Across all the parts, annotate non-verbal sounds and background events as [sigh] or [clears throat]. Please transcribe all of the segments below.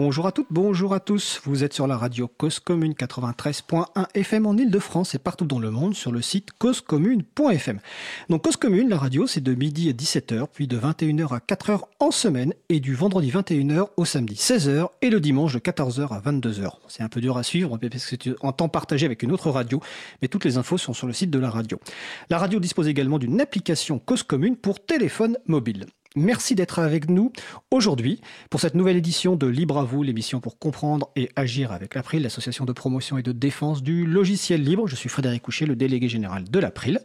Bonjour à toutes, bonjour à tous. Vous êtes sur la radio Cause Commune 93.1 FM en Ile-de-France et partout dans le monde sur le site causecommune.fm. Donc Cause Commune, la radio, c'est de midi à 17h, puis de 21h à 4h en semaine et du vendredi 21h au samedi 16h et le dimanche de 14h à 22h. C'est un peu dur à suivre parce que c'est en temps partagé avec une autre radio, mais toutes les infos sont sur le site de la radio. La radio dispose également d'une application Cause Commune pour téléphone mobile. Merci d'être avec nous aujourd'hui pour cette nouvelle édition de Libre à vous, l'émission pour comprendre et agir avec l'April, l'association de promotion et de défense du logiciel libre. Je suis Frédéric Coucher, le délégué général de l'April.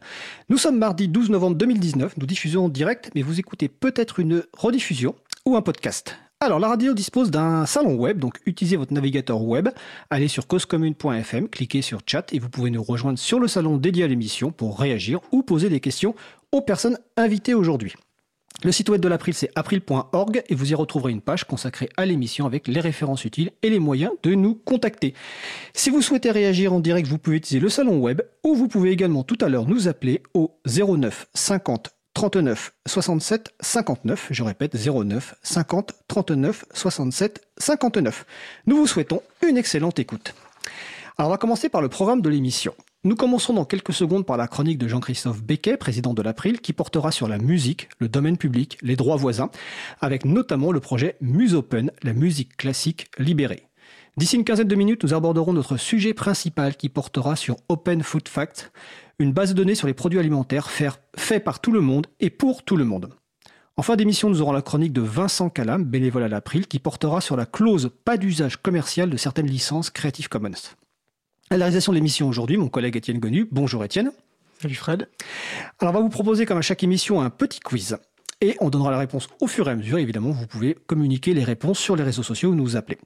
Nous sommes mardi 12 novembre 2019, nous diffusons en direct, mais vous écoutez peut-être une rediffusion ou un podcast. Alors, la radio dispose d'un salon web, donc utilisez votre navigateur web, allez sur causecommune.fm, cliquez sur chat et vous pouvez nous rejoindre sur le salon dédié à l'émission pour réagir ou poser des questions aux personnes invitées aujourd'hui. Le site web de l'April, c'est april.org et vous y retrouverez une page consacrée à l'émission avec les références utiles et les moyens de nous contacter. Si vous souhaitez réagir en direct, vous pouvez utiliser le salon web ou vous pouvez également tout à l'heure nous appeler au 09 50 39 67 59. Je répète 09 50 39 67 59. Nous vous souhaitons une excellente écoute. Alors on va commencer par le programme de l'émission. Nous commencerons dans quelques secondes par la chronique de Jean-Christophe Becquet, président de l'April, qui portera sur la musique, le domaine public, les droits voisins, avec notamment le projet MuseOpen, la musique classique libérée. D'ici une quinzaine de minutes, nous aborderons notre sujet principal qui portera sur Open Food Fact, une base de données sur les produits alimentaires faits par tout le monde et pour tout le monde. En fin d'émission, nous aurons la chronique de Vincent Calam, bénévole à l'April, qui portera sur la clause pas d'usage commercial de certaines licences Creative Commons. À la réalisation de l'émission aujourd'hui, mon collègue Étienne Gonu. Bonjour Étienne. Salut Fred. Alors on va vous proposer comme à chaque émission un petit quiz. Et on donnera la réponse au fur et à mesure. Évidemment, vous pouvez communiquer les réponses sur les réseaux sociaux ou nous appeler.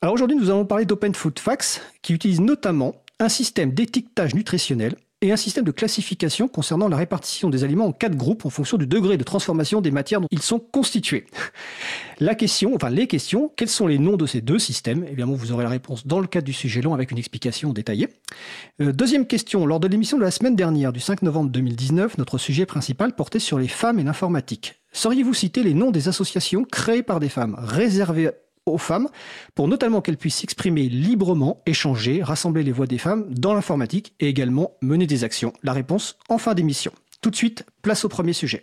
Alors aujourd'hui, nous allons parler d'Open Food Facts qui utilise notamment un système d'étiquetage nutritionnel et un système de classification concernant la répartition des aliments en quatre groupes en fonction du degré de transformation des matières dont ils sont constitués. La question, enfin les questions, quels sont les noms de ces deux systèmes? Évidemment, vous aurez la réponse dans le cadre du sujet long avec une explication détaillée. Euh, deuxième question, lors de l'émission de la semaine dernière du 5 novembre 2019, notre sujet principal portait sur les femmes et l'informatique. Sauriez-vous citer les noms des associations créées par des femmes, réservées aux femmes, pour notamment qu'elles puissent s'exprimer librement, échanger, rassembler les voix des femmes dans l'informatique et également mener des actions. La réponse en fin d'émission. Tout de suite, place au premier sujet.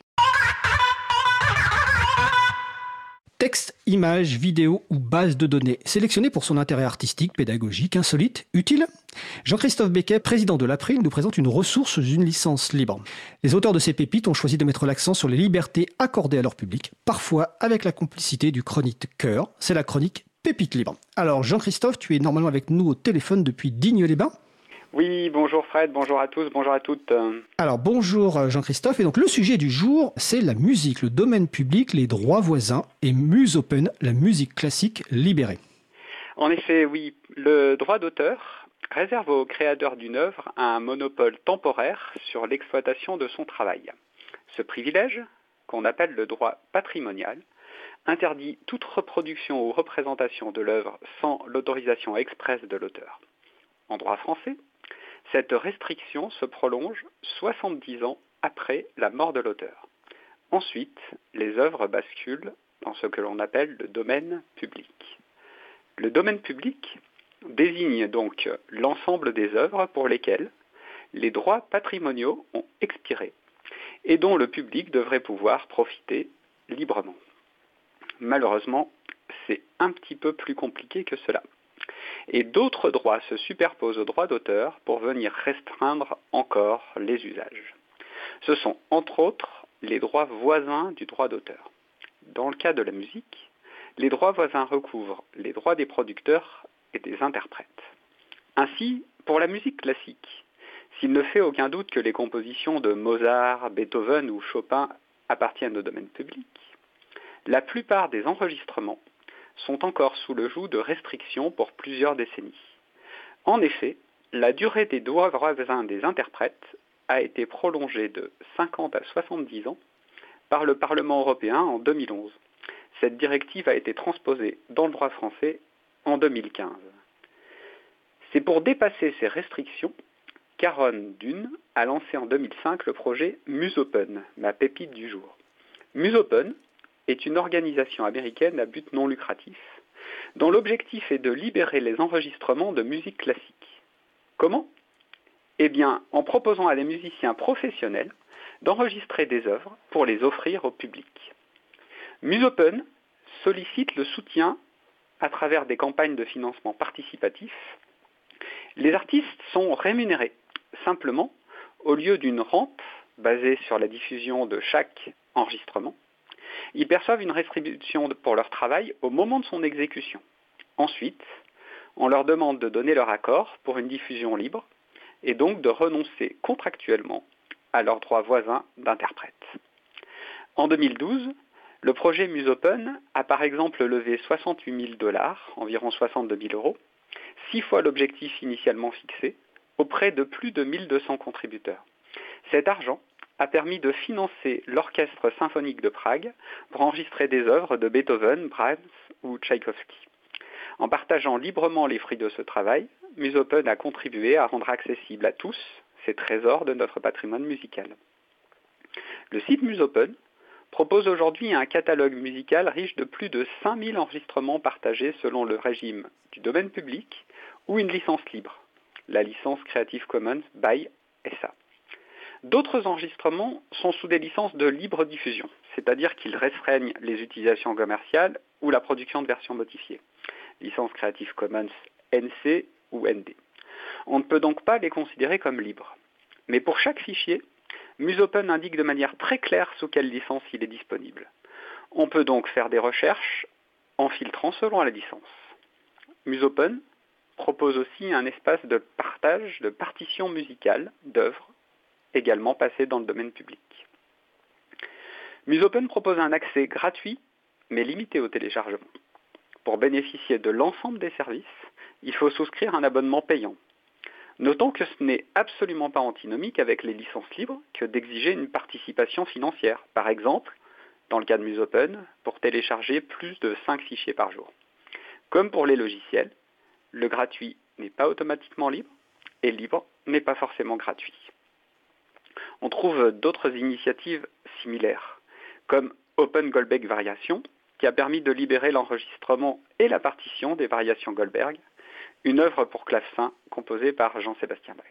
Texte, images, vidéos ou base de données, sélectionnées pour son intérêt artistique, pédagogique, insolite, utile Jean-Christophe Becquet, président de l'April, nous présente une ressource d'une licence libre. Les auteurs de ces pépites ont choisi de mettre l'accent sur les libertés accordées à leur public, parfois avec la complicité du chronique cœur. C'est la chronique Pépite libre. Alors Jean-Christophe, tu es normalement avec nous au téléphone depuis Digne-les-Bains oui, bonjour Fred, bonjour à tous, bonjour à toutes. Alors bonjour euh, Jean-Christophe, et donc le sujet du jour, c'est la musique, le domaine public, les droits voisins et Muse Open, la musique classique libérée. En effet, oui, le droit d'auteur réserve au créateur d'une œuvre un monopole temporaire sur l'exploitation de son travail. Ce privilège, qu'on appelle le droit patrimonial, interdit toute reproduction ou représentation de l'œuvre sans l'autorisation expresse de l'auteur. En droit français, cette restriction se prolonge 70 ans après la mort de l'auteur. Ensuite, les œuvres basculent dans ce que l'on appelle le domaine public. Le domaine public désigne donc l'ensemble des œuvres pour lesquelles les droits patrimoniaux ont expiré et dont le public devrait pouvoir profiter librement. Malheureusement, c'est un petit peu plus compliqué que cela et d'autres droits se superposent aux droits d'auteur pour venir restreindre encore les usages. Ce sont entre autres les droits voisins du droit d'auteur. Dans le cas de la musique, les droits voisins recouvrent les droits des producteurs et des interprètes. Ainsi, pour la musique classique, s'il ne fait aucun doute que les compositions de Mozart, Beethoven ou Chopin appartiennent au domaine public, la plupart des enregistrements sont encore sous le joug de restrictions pour plusieurs décennies. En effet, la durée des droits voisins des interprètes a été prolongée de 50 à 70 ans par le Parlement européen en 2011. cette directive a été transposée dans le droit français en 2015. C'est pour dépasser ces restrictions qu'Aaron Dune a lancé en 2005 le projet MuseOpen, ma pépite du jour. MuseOpen est une organisation américaine à but non lucratif dont l'objectif est de libérer les enregistrements de musique classique. Comment? Eh bien, en proposant à des musiciens professionnels d'enregistrer des œuvres pour les offrir au public. MuseOpen sollicite le soutien à travers des campagnes de financement participatif. Les artistes sont rémunérés simplement au lieu d'une rente basée sur la diffusion de chaque enregistrement. Ils perçoivent une rétribution pour leur travail au moment de son exécution. Ensuite, on leur demande de donner leur accord pour une diffusion libre et donc de renoncer contractuellement à leurs droits voisins d'interprète. En 2012, le projet MuseOpen a par exemple levé 68 000 dollars, environ 62 000 euros, six fois l'objectif initialement fixé, auprès de plus de 1200 contributeurs. Cet argent a permis de financer l'Orchestre symphonique de Prague pour enregistrer des œuvres de Beethoven, Brahms ou Tchaïkovski. En partageant librement les fruits de ce travail, MuseOpen a contribué à rendre accessible à tous ces trésors de notre patrimoine musical. Le site MuseOpen propose aujourd'hui un catalogue musical riche de plus de 5000 enregistrements partagés selon le régime du domaine public ou une licence libre, la licence Creative Commons by SA. D'autres enregistrements sont sous des licences de libre diffusion, c'est-à-dire qu'ils restreignent les utilisations commerciales ou la production de versions modifiées, licence Creative Commons NC ou ND. On ne peut donc pas les considérer comme libres. Mais pour chaque fichier, MuseOpen indique de manière très claire sous quelle licence il est disponible. On peut donc faire des recherches en filtrant selon la licence. MuseOpen propose aussi un espace de partage de partitions musicales d'œuvres également passées dans le domaine public. MuseOpen propose un accès gratuit mais limité au téléchargement. Pour bénéficier de l'ensemble des services, il faut souscrire un abonnement payant Notons que ce n'est absolument pas antinomique avec les licences libres que d'exiger une participation financière, par exemple, dans le cas de MuseOpen, pour télécharger plus de 5 fichiers par jour. Comme pour les logiciels, le gratuit n'est pas automatiquement libre et libre n'est pas forcément gratuit. On trouve d'autres initiatives similaires, comme Open Goldberg Variation, qui a permis de libérer l'enregistrement et la partition des variations Goldberg, une œuvre pour clavecin composée par Jean-Sébastien Bach.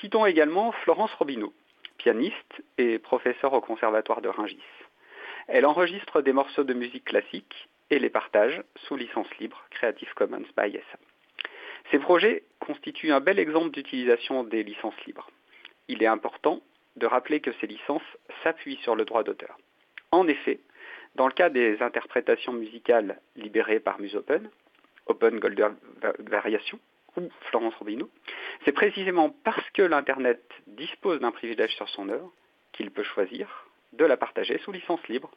Citons également Florence Robineau, pianiste et professeure au Conservatoire de Rungis. Elle enregistre des morceaux de musique classique et les partage sous licence libre Creative Commons by SA. Ces projets constituent un bel exemple d'utilisation des licences libres. Il est important de rappeler que ces licences s'appuient sur le droit d'auteur. En effet, dans le cas des interprétations musicales libérées par MuseOpen, Open Golden Variation ou Florence Robineau, c'est précisément parce que l'Internet dispose d'un privilège sur son œuvre qu'il peut choisir de la partager sous licence libre.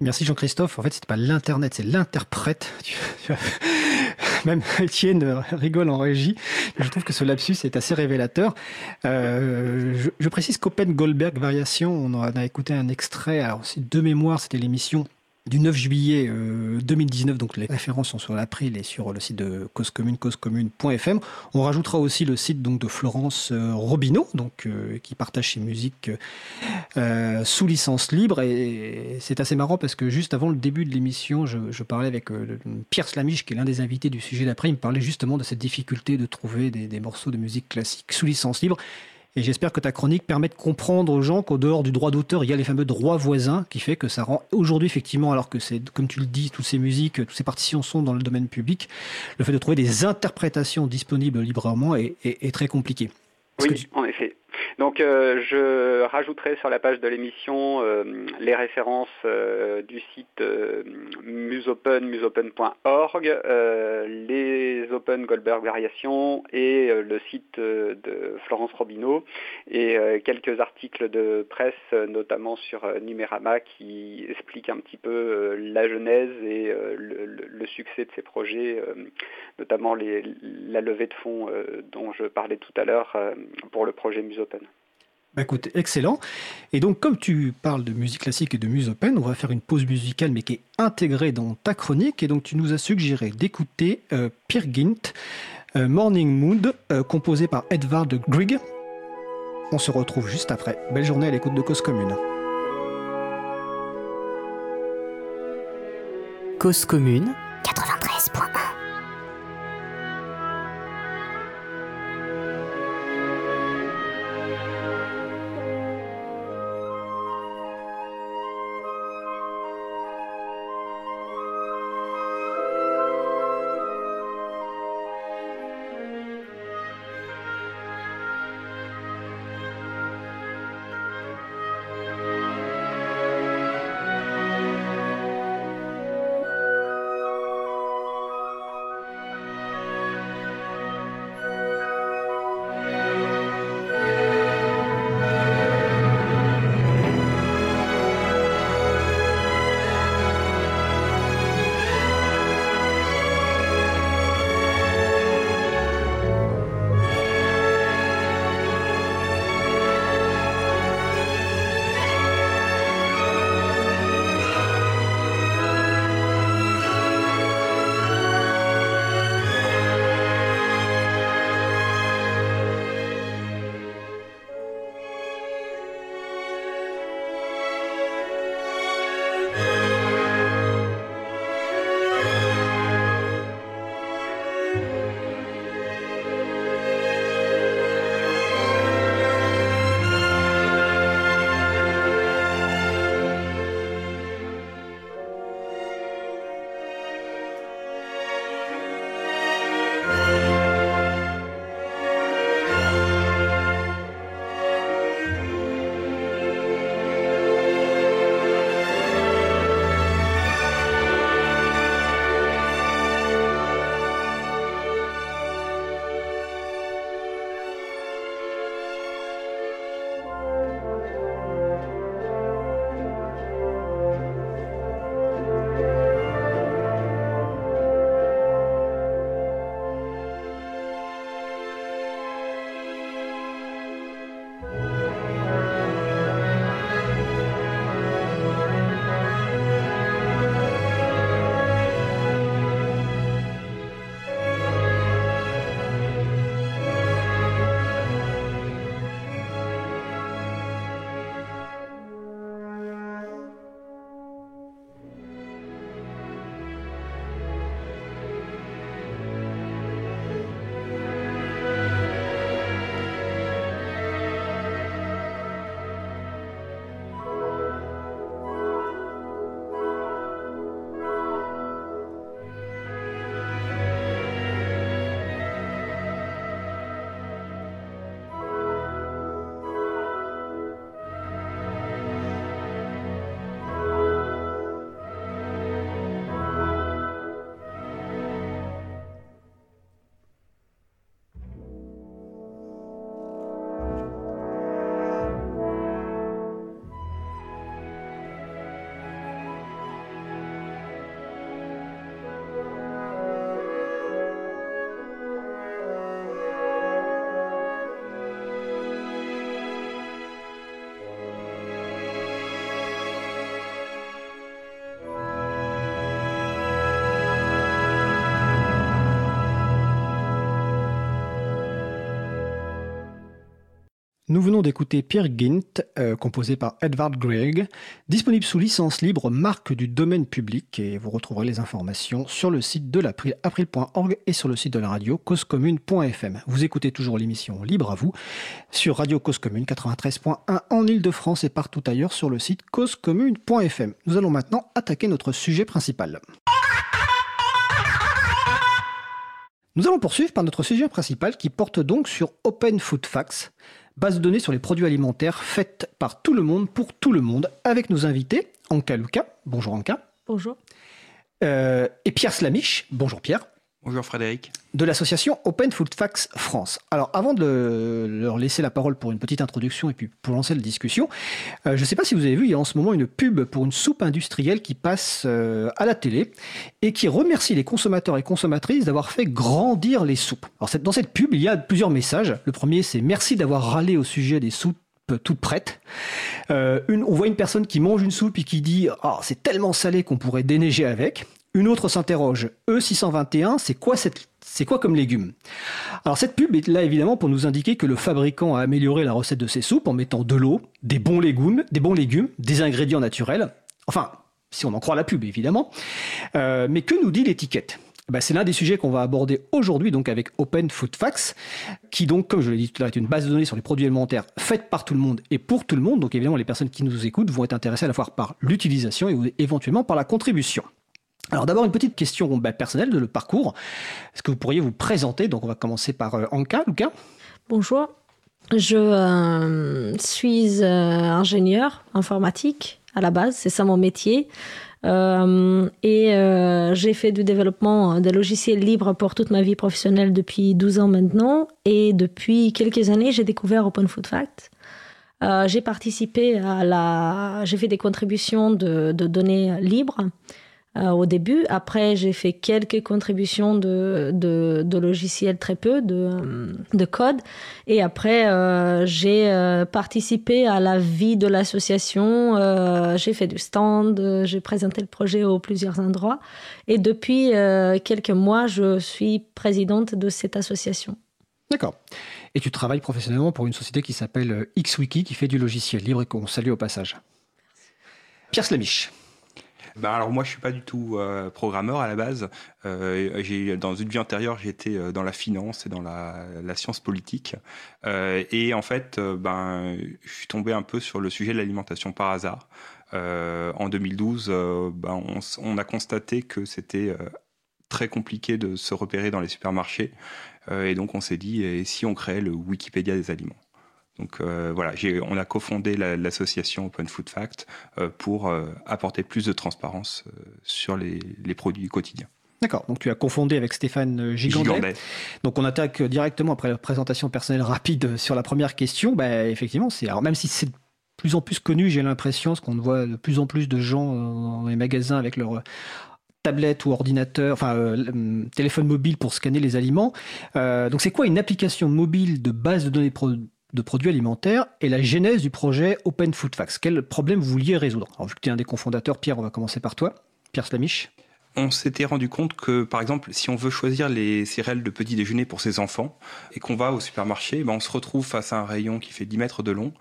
Merci Jean-Christophe. En fait, c'est pas l'Internet, c'est l'interprète. [laughs] Même Étienne rigole en régie. Je trouve que ce lapsus est assez révélateur. Euh, je, précise qu'Open Goldberg Variation, on en a écouté un extrait. Alors, de mémoire, c'était l'émission du 9 juillet 2019. Euh, donc les références sont sur l'April et sur le site de Cause Commune, causecommune.fm. On rajoutera aussi le site donc de Florence euh, Robineau, donc euh, qui partage ses musiques sous licence libre. Et c'est assez marrant parce que juste avant le début de l'émission, je, parlais avec Pierre Slamiche, qui est l'un des invités du sujet d'après. Il me parlait justement de cette difficulté de trouver des morceaux de musique classique sous licence libre. Et j'espère que ta chronique permet de comprendre aux gens qu'au dehors du droit d'auteur, il y a les fameux droits voisins qui fait que ça rend aujourd'hui effectivement, alors que c'est, comme tu le dis, toutes ces musiques, toutes ces partitions sont dans le domaine public, le fait de trouver des interprétations disponibles librement est, très compliqué. oui, en effet. Donc euh, je rajouterai sur la page de l'émission euh, les références euh, du site musopen, musopen.org, les Open Goldberg Variations et le site de Florence Robineau et quelques articles de presse, notamment sur Numérama, qui expliquent un petit peu la genèse et le, succès de ces projets, notamment la levée de fonds dont je parlais tout à l'heure pour le projet Musopen. Bah écoute, excellent. Et donc, comme tu parles de musique classique et de musique open, on va faire une pause musicale, mais qui est intégrée dans ta chronique. Et donc, tu nous as suggéré d'écouter euh, euh, Morning Mood, euh, composé par Edvard Grieg. On se retrouve juste après. Belle journée à l'écoute de Cause Commune. Cause Commune 93.1 Nous venons d'écouter Pierre Gint, euh, composé par Edvard Grieg, disponible sous licence libre, marque du domaine public, et vous retrouverez les informations sur le site de l'April, april.org et sur le site de la radio causecommune.fm. Vous écoutez toujours l'émission Libre à vous sur Radio Cause Commune 93.1 en Ile-de-France et partout ailleurs sur le site causecommune.fm. Nous allons maintenant attaquer notre sujet principal. Nous allons poursuivre par notre sujet principal qui porte donc sur Open Food Facts, base de données sur les produits alimentaires faite par tout le monde pour tout le monde, avec nos invités, Anka Luca. Bonjour Anka. Bonjour. Euh, et Pierre Slamiche. Bonjour Pierre. Bonjour Frédéric. De l'association Open Food Facts France. Alors avant de leur laisser la parole pour une petite introduction et puis pour lancer la discussion, euh, je ne sais pas si vous avez vu, il y a en ce moment une pub pour une soupe industrielle qui passe euh, à la télé et qui remercie les consommateurs et consommatrices d'avoir fait grandir les soupes. Alors dans cette pub, il y a plusieurs messages. Le premier, c'est merci d'avoir râlé au sujet des soupes toute prête. Euh, on voit une personne qui mange une soupe et qui dit oh, c'est tellement salé qu'on pourrait déneiger avec. Une autre s'interroge E621, c'est quoi cette c'est quoi comme légume? Alors cette pub est là évidemment pour nous indiquer que le fabricant a amélioré la recette de ses soupes en mettant de l'eau, des bons légumes, des bons légumes, des ingrédients naturels. Enfin, si on en croit la pub évidemment. Euh, mais que nous dit l'étiquette? Bah, c'est l'un des sujets qu'on va aborder aujourd'hui donc avec Open Food Facts, qui donc, comme je l'ai dit tout à l'heure, est une base de données sur les produits alimentaires faite par tout le monde et pour tout le monde. Donc évidemment, les personnes qui nous écoutent vont être intéressées à la fois par l'utilisation et éventuellement par la contribution. Alors d'abord une petite question bah, personnelle de le parcours. Est-ce que vous pourriez vous présenter? Donc on va commencer par euh, Anka. Luca Bonjour. Je euh, suis euh, ingénieur informatique à la base, c'est ça mon métier. Et j'ai fait du développement de logiciels libres pour toute ma vie professionnelle depuis 12 ans maintenant. Et depuis quelques années, j'ai découvert Open Food Fact. J'ai participé à la. J'ai fait des contributions de données libres. Euh, au début. Après, j'ai fait quelques contributions de, de, logiciels, très peu, de, de code. Et après, euh, j'ai euh, participé à la vie de l'association. j'ai fait du stand, j'ai présenté le projet au plusieurs endroits. Et depuis quelques mois, je suis présidente de cette association. D'accord. Et tu travailles professionnellement pour une société qui s'appelle XWiki, qui fait du logiciel libre et qu'on salue au passage. Pierre Slamiche. Ben alors moi je suis pas du tout euh, programmeur à la base. Euh, dans une vie antérieure j'étais euh, dans la finance et dans la, la science politique. Euh, et en fait ben je suis tombé un peu sur le sujet de l'alimentation par hasard. en 2012, ben, on, on, a constaté que c'était très compliqué de se repérer dans les supermarchés. et donc on s'est dit et si on créait le Wikipédia des aliments? Donc euh, voilà, on a cofondé l'association Open Food Fact euh, pour euh, apporter plus de transparence sur les, produits quotidiens. D'accord, donc tu as confondé avec Stéphane Gigandet. Donc on attaque directement après la présentation personnelle rapide sur la première question. Bah, effectivement, c'est alors même si c'est de plus en plus connu, j'ai l'impression, parce qu'on voit de plus en plus de gens dans les magasins avec leur tablette ou ordinateur, enfin téléphone mobile pour scanner les aliments. donc c'est quoi une application mobile de base de données de produits alimentaires et la genèse du projet Open Food Facts. Quel problème vous vouliez résoudre? Alors, vu que tu es un des cofondateurs, Pierre, on va commencer par toi. Pierre Slamiche on s'était rendu compte que, par exemple, si on veut choisir les céréales de petit déjeuner pour ses enfants et qu'on va au supermarché, ben on se retrouve face à un rayon qui fait 10 mètres de long,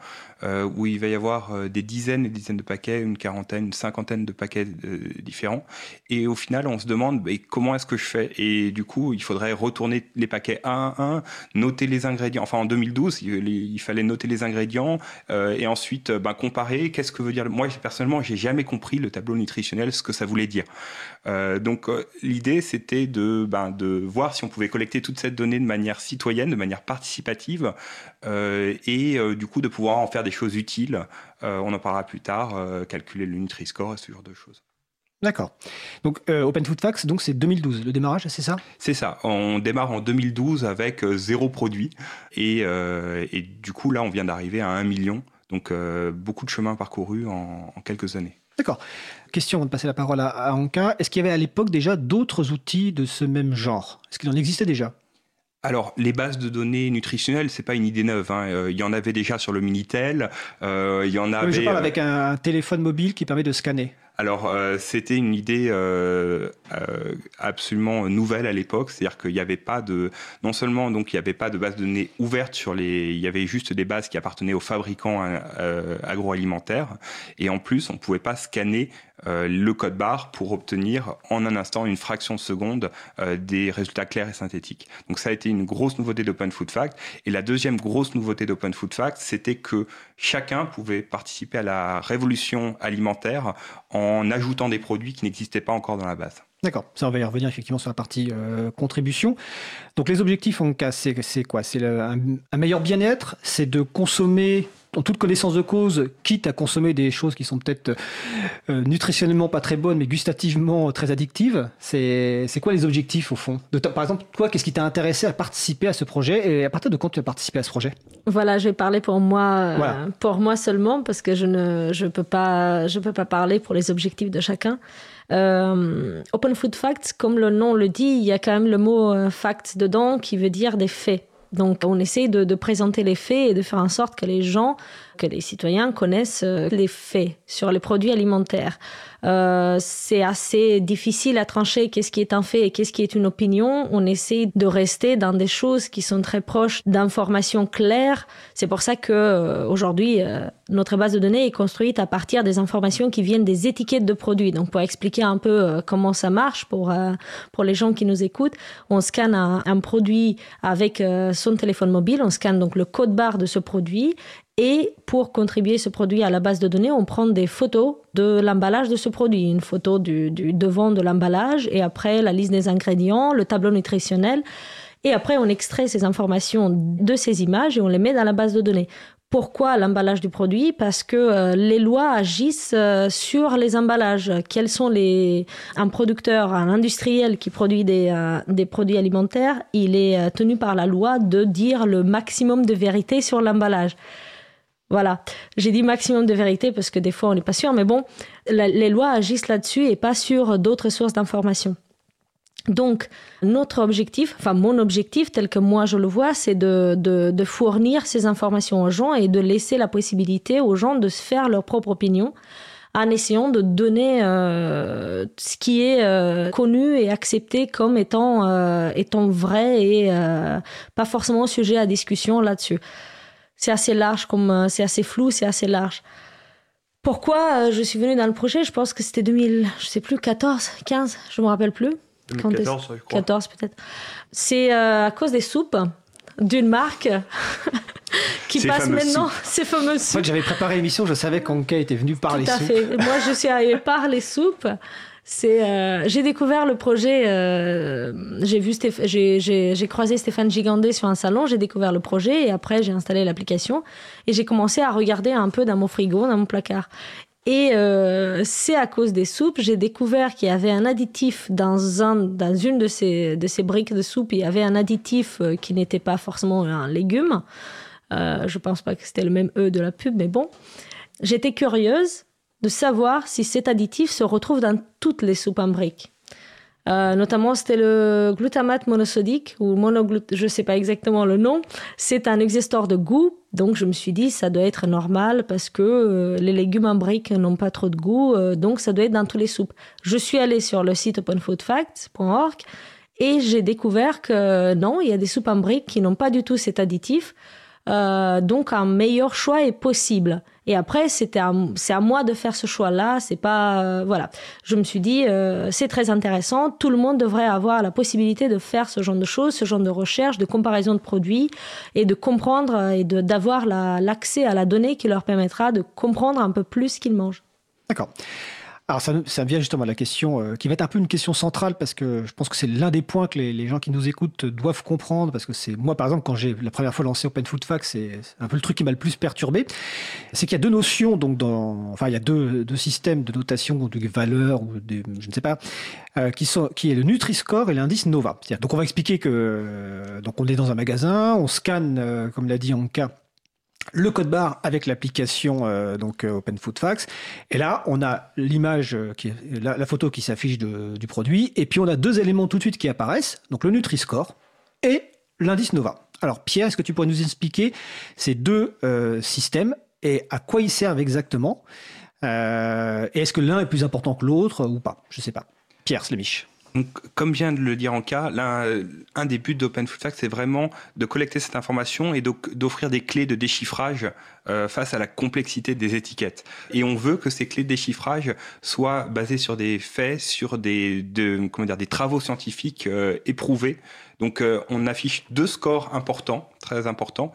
euh, où il va y avoir euh, des dizaines et des dizaines de paquets, une quarantaine, une cinquantaine de paquets euh, différents. Et au final, on se demande ben, comment est-ce que je fais? Et du coup, il faudrait retourner les paquets un à un, noter les ingrédients. Enfin, en 2012, il, fallait noter les ingrédients et ensuite ben, comparer. Qu'est-ce que veut dire Moi, personnellement, j'ai jamais compris le tableau nutritionnel, ce que ça voulait dire. Donc euh, l'idée c'était de, ben, de voir si on pouvait collecter toute cette donnée de manière citoyenne, de manière participative, euh, et du coup de pouvoir en faire des choses utiles. on en parlera plus tard, calculer le Nutri-Score et ce genre de choses. D'accord. Donc Open Food Facts, donc c'est 2012, le démarrage, c'est ça? C'est ça. On démarre en 2012 avec zéro produit et, et, du coup là on vient d'arriver à 1 million. Donc beaucoup de chemin parcouru en quelques années. D'accord. Question avant de passer la parole à, Anka. Est-ce qu'il y avait à l'époque déjà d'autres outils de ce même genre? Est-ce qu'il en existait déjà? Alors, les bases de données nutritionnelles, c'est pas une idée neuve. Hein. Euh, il y en avait déjà sur le Minitel. Euh, il y en avait. je parle euh, avec un téléphone mobile qui permet de scanner. Alors, euh, c'était une idée euh, euh, absolument nouvelle à l'époque, c'est-à-dire qu'il n'y avait pas de, non seulement donc il n'y avait pas de base de données ouverte sur les, il y avait juste des bases qui appartenaient aux fabricants agroalimentaires, et en plus on ne pouvait pas scanner le code barre pour obtenir en un instant, une fraction de seconde, des résultats clairs et synthétiques. Donc ça a été une grosse nouveauté d'Open Food Fact. Et la deuxième grosse nouveauté d'Open Food Fact, c'était que chacun pouvait participer à la révolution alimentaire en ajoutant des produits qui n'existaient pas encore dans la base. D'accord, ça on va y revenir effectivement sur la partie euh, contribution. Donc les objectifs en cas, c'est quoi? C'est un, meilleur bien-être, c'est de consommer en toute connaissance de cause, quitte à consommer des choses qui sont peut-être euh, nutritionnellement pas très bonnes, mais gustativement très addictives. C'est quoi les objectifs au fond? De Par exemple, toi, qu'est-ce qui t'a intéressé à participer à ce projet? Et à partir de quand tu as participé à ce projet? Voilà, je vais parler pour moi, euh, pour moi seulement parce que je ne je peux pas je peux pas parler pour les objectifs de chacun. Euh, Open Food Facts, comme le nom le dit, il y a quand même le mot fact dedans qui veut dire des faits. Donc on essaie de, présenter les faits et de faire en sorte que les gens que les citoyens connaissent euh, les faits sur les produits alimentaires. Euh, c'est assez difficile à trancher qu'est-ce qui est un fait et qu'est-ce qui est une opinion. On essaie de rester dans des choses qui sont très proches d'informations claires. C'est pour ça que euh, aujourd'hui euh, notre base de données est construite à partir des informations qui viennent des étiquettes de produits. Donc pour expliquer un peu comment ça marche pour pour les gens qui nous écoutent, on scanne un, un produit avec son téléphone mobile, on scanne donc le code barre de ce produit et pour contribuer ce produit à la base de données, on prend des photos de l'emballage de ce produit, une photo du, devant de l'emballage et après la liste des ingrédients, le tableau nutritionnel. Et après, on extrait ces informations de ces images et on les met dans la base de données. Pourquoi l'emballage du produit? Parce que euh, les lois agissent euh, sur les emballages. Quels sont les un producteur, un industriel qui produit des, euh, des produits alimentaires, il est tenu par la loi de dire le maximum de vérité sur l'emballage. Voilà. J'ai dit maximum de vérité parce que des fois on n'est pas sûr, mais bon, les lois agissent là-dessus et pas sur d'autres sources d'information. Donc, notre objectif, enfin mon objectif tel que moi je le vois, c'est de, de, fournir ces informations aux gens et de laisser la possibilité aux gens de se faire leur propre opinion en essayant de donner euh, ce qui est euh, connu et accepté comme étant, euh, étant vrai et pas forcément sujet à discussion là-dessus c'est assez large, comme euh, c'est assez flou, c'est assez large. Pourquoi euh, je suis venue dans le projet? Je pense que c'était 2000, je sais plus, 14, 15, je me rappelle plus. 2014, je crois. 14 peut-être. C'est euh, à cause des soupes d'une marque [laughs] qui passe maintenant [laughs] ces fameuses soupes. Fait, j'avais préparé l'émission, je savais qu'Anka était venu par les soupes. Tout à fait. Moi, je suis arrivée par les soupes. C'est, euh, j'ai découvert le projet. Euh, j'ai vu, j'ai, j'ai, croisé Stéphane Gigandé sur un salon. J'ai découvert le projet et après j'ai installé l'application et j'ai commencé à regarder un peu dans mon frigo, dans mon placard. Et euh, c'est à cause des soupes, j'ai découvert qu'il y avait un additif dans, un, dans une de ces, de ces briques de soupe. Il y avait un additif qui n'était pas forcément un légume. Euh, je pense pas que c'était le même E de la pub, mais bon. J'étais curieuse de savoir si cet additif se retrouve dans toutes les soupes en briques. Euh, notamment, c'était le glutamate monosodique ou monoglut, je ne sais pas exactement le nom. C'est un existeur de goût, donc je me suis dit ça doit être normal parce que euh, les légumes en briques n'ont pas trop de goût, euh, donc ça doit être dans toutes les soupes. Je suis allée sur le site openfoodfacts.org et j'ai découvert que non, il y a des soupes en briques qui n'ont pas du tout cet additif. Donc un meilleur choix est possible. Et après, c'était c'est à moi de faire ce choix-là. C'est pas euh, voilà. Je me suis dit euh, c'est très intéressant. Tout le monde devrait avoir la possibilité de faire ce genre de choses, ce genre de recherche, de comparaison de produits et de comprendre et de d'avoir l'accès à la donnée qui leur permettra de comprendre un peu plus ce qu'ils mangent. D'accord. Alors ça, ça, vient justement à la question euh, qui va être un peu une question centrale parce que je pense que c'est l'un des points que les, gens qui nous écoutent doivent comprendre parce que c'est moi par exemple quand j'ai la première fois lancé Open Food Facts c'est un peu le truc qui m'a le plus perturbé c'est qu'il y a deux notions donc dans enfin il y a deux, deux systèmes de notation de valeurs ou de, je ne sais pas euh, qui sont qui est le Nutri-Score et l'indice Nova. Donc on va expliquer que euh, donc on est dans un magasin on scanne comme l'a dit Anka le code barre avec l'application euh, donc euh, Open Food Facts. Et là, on a l'image, euh, la, photo qui s'affiche du produit, et puis on a deux éléments tout de suite qui apparaissent, donc le Nutri-Score et l'indice Nova. Alors Pierre, est-ce que tu pourrais nous expliquer ces deux systèmes et à quoi ils servent exactement? Et est-ce que l'un est plus important que l'autre ou pas? Je ne sais pas. Pierre Slemish. Donc, comme vient de le dire Anka, l'un un des buts d'Open Food Facts, c'est vraiment de collecter cette information et d'offrir des clés de déchiffrage euh, face à la complexité des étiquettes. Et on veut que ces clés de déchiffrage soient basées sur des faits, sur des, de, comment dire, des travaux scientifiques euh, éprouvés. Donc, euh, on affiche deux scores importants, très importants.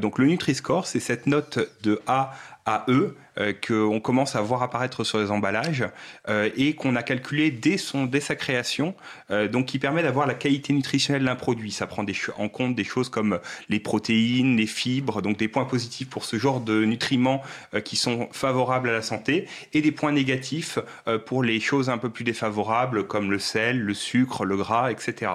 donc, le Nutri-Score, c'est cette note de A à E euh, qu'on commence à voir apparaître sur les emballages euh, et qu'on a calculé dès, sa création, euh, donc qui permet d'avoir la qualité nutritionnelle d'un produit. Ça prend en compte des choses comme les protéines, les fibres, donc des points positifs pour ce genre de nutriments qui sont favorables à la santé et des points négatifs pour les choses un peu plus défavorables comme le sel, le sucre, le gras, etc.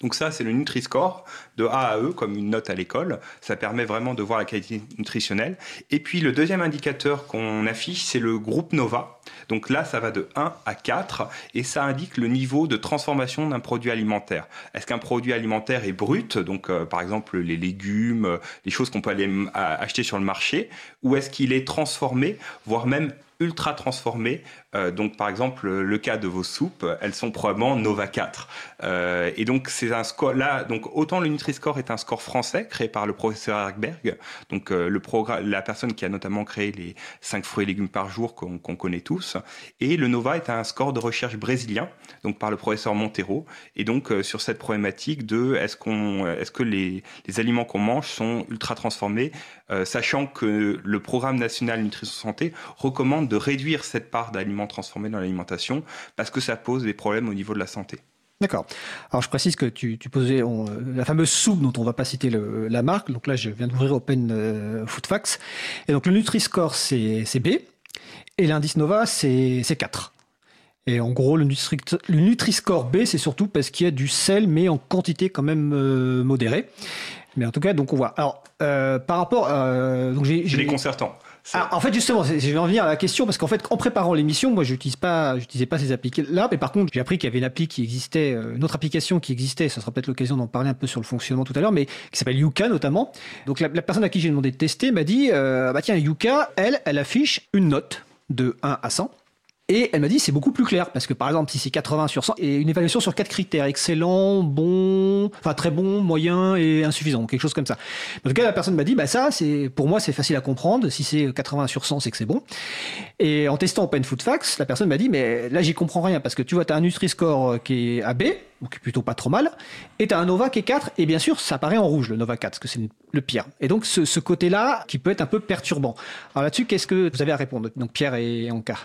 Donc ça, c'est le Nutri-Score de A à E, comme une note à l'école. Ça permet vraiment de voir la qualité nutritionnelle. Et puis le deuxième indicateur qu'on affiche, c'est le groupe Nova. Donc là, ça va de 1 à 4 et ça indique le niveau de transformation d'un produit alimentaire. Est-ce qu'un produit alimentaire est brut, donc euh, par exemple les légumes, les choses qu'on peut aller acheter sur le marché, ou est-ce qu'il est transformé, voire même ultra transformées. Euh, donc, par exemple, le cas de vos soupes, elles sont probablement Nova 4. Euh, et donc, c'est un score là. Donc, autant le Nutri-Score est un score français créé par le professeur Erkberg, donc euh, le la personne qui a notamment créé les 5 fruits et légumes par jour qu'on connaît tous. Et le Nova est un score de recherche brésilien, donc par le professeur Montero. Et donc, sur cette problématique de est-ce qu'on, est-ce que les, les aliments qu'on mange sont ultra transformés, sachant que le programme national nutrition santé recommande de réduire cette part d'aliments transformés dans l'alimentation parce que ça pose des problèmes au niveau de la santé. D'accord. Alors je précise que tu, posais la fameuse soupe dont on va pas citer la marque. Donc là, je viens d'ouvrir Open euh, Food Facts. Et donc le Nutri-Score, c'est B. Et l'indice Nova, c'est 4. Et en gros, le, Nutri-Score B, c'est surtout parce qu'il y a du sel, mais en quantité quand même euh, modérée. Mais en tout cas, donc on voit. Alors, euh, par rapport, donc j'ai déconcertant. Ah, en fait, justement, je vais en venir à la question parce qu'en fait, en préparant l'émission, moi, j'utilise pas, j'utilisais pas ces applications-là, mais par contre, j'ai appris qu'il y avait une appli qui existait, euh, une autre application qui existait. Ça sera peut-être l'occasion d'en parler un peu sur le fonctionnement tout à l'heure, mais qui s'appelle Yuka notamment. Donc, la, personne à qui j'ai demandé de tester m'a dit, euh, bah tiens, Yuka, elle, elle affiche une note de 1 à 100. Et elle m'a dit c'est beaucoup plus clair parce que par exemple si c'est 80 sur 100 et une évaluation sur quatre critères excellent, bon, enfin très bon, moyen et insuffisant, quelque chose comme ça. En tout cas la personne m'a dit bah ça c'est pour moi c'est facile à comprendre. Si c'est 80 sur 100 c'est que c'est bon. Et en testant Open Food Facts la personne m'a dit mais là j'y comprends rien parce que tu vois tu as un Nutri-Score qui est AB donc plutôt pas trop mal et tu as un Nova qui est 4 et bien sûr ça apparaît en rouge le Nova 4 parce que c'est le pire. Et donc ce, ce côté là qui peut être un peu perturbant. Alors là-dessus qu'est-ce que vous avez à répondre donc Pierre et Anka?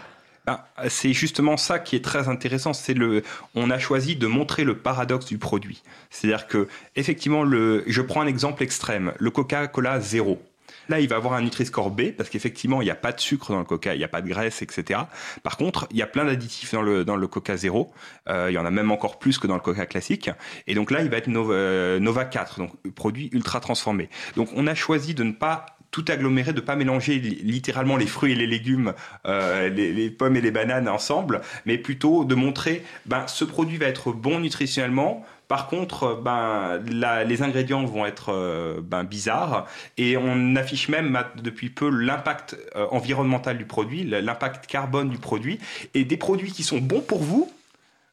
Ah, c'est justement ça qui est très intéressant. C'est le, on a choisi de montrer le paradoxe du produit. C'est-à-dire que, effectivement, le, je prends un exemple extrême. Le Coca-Cola zéro. Là, il va avoir un Nutri-Score B parce qu'effectivement, il n'y a pas de sucre dans le Coca, il n'y a pas de graisse, etc. Par contre, il y a plein d'additifs dans le, dans le Coca zéro. Euh, il y en a même encore plus que dans le Coca classique. Et donc là, il va être Nova, euh, Nova 4, donc produit ultra transformé. Donc on a choisi de ne pas tout aggloméré, de pas mélanger littéralement les fruits et les légumes, euh, les, pommes et les bananes ensemble, mais plutôt de montrer, ben, ce produit va être bon nutritionnellement. Par contre, ben, les ingrédients vont être euh, ben, bizarres et on affiche même depuis peu l'impact euh, environnemental du produit, l'impact carbone du produit et des produits qui sont bons pour vous,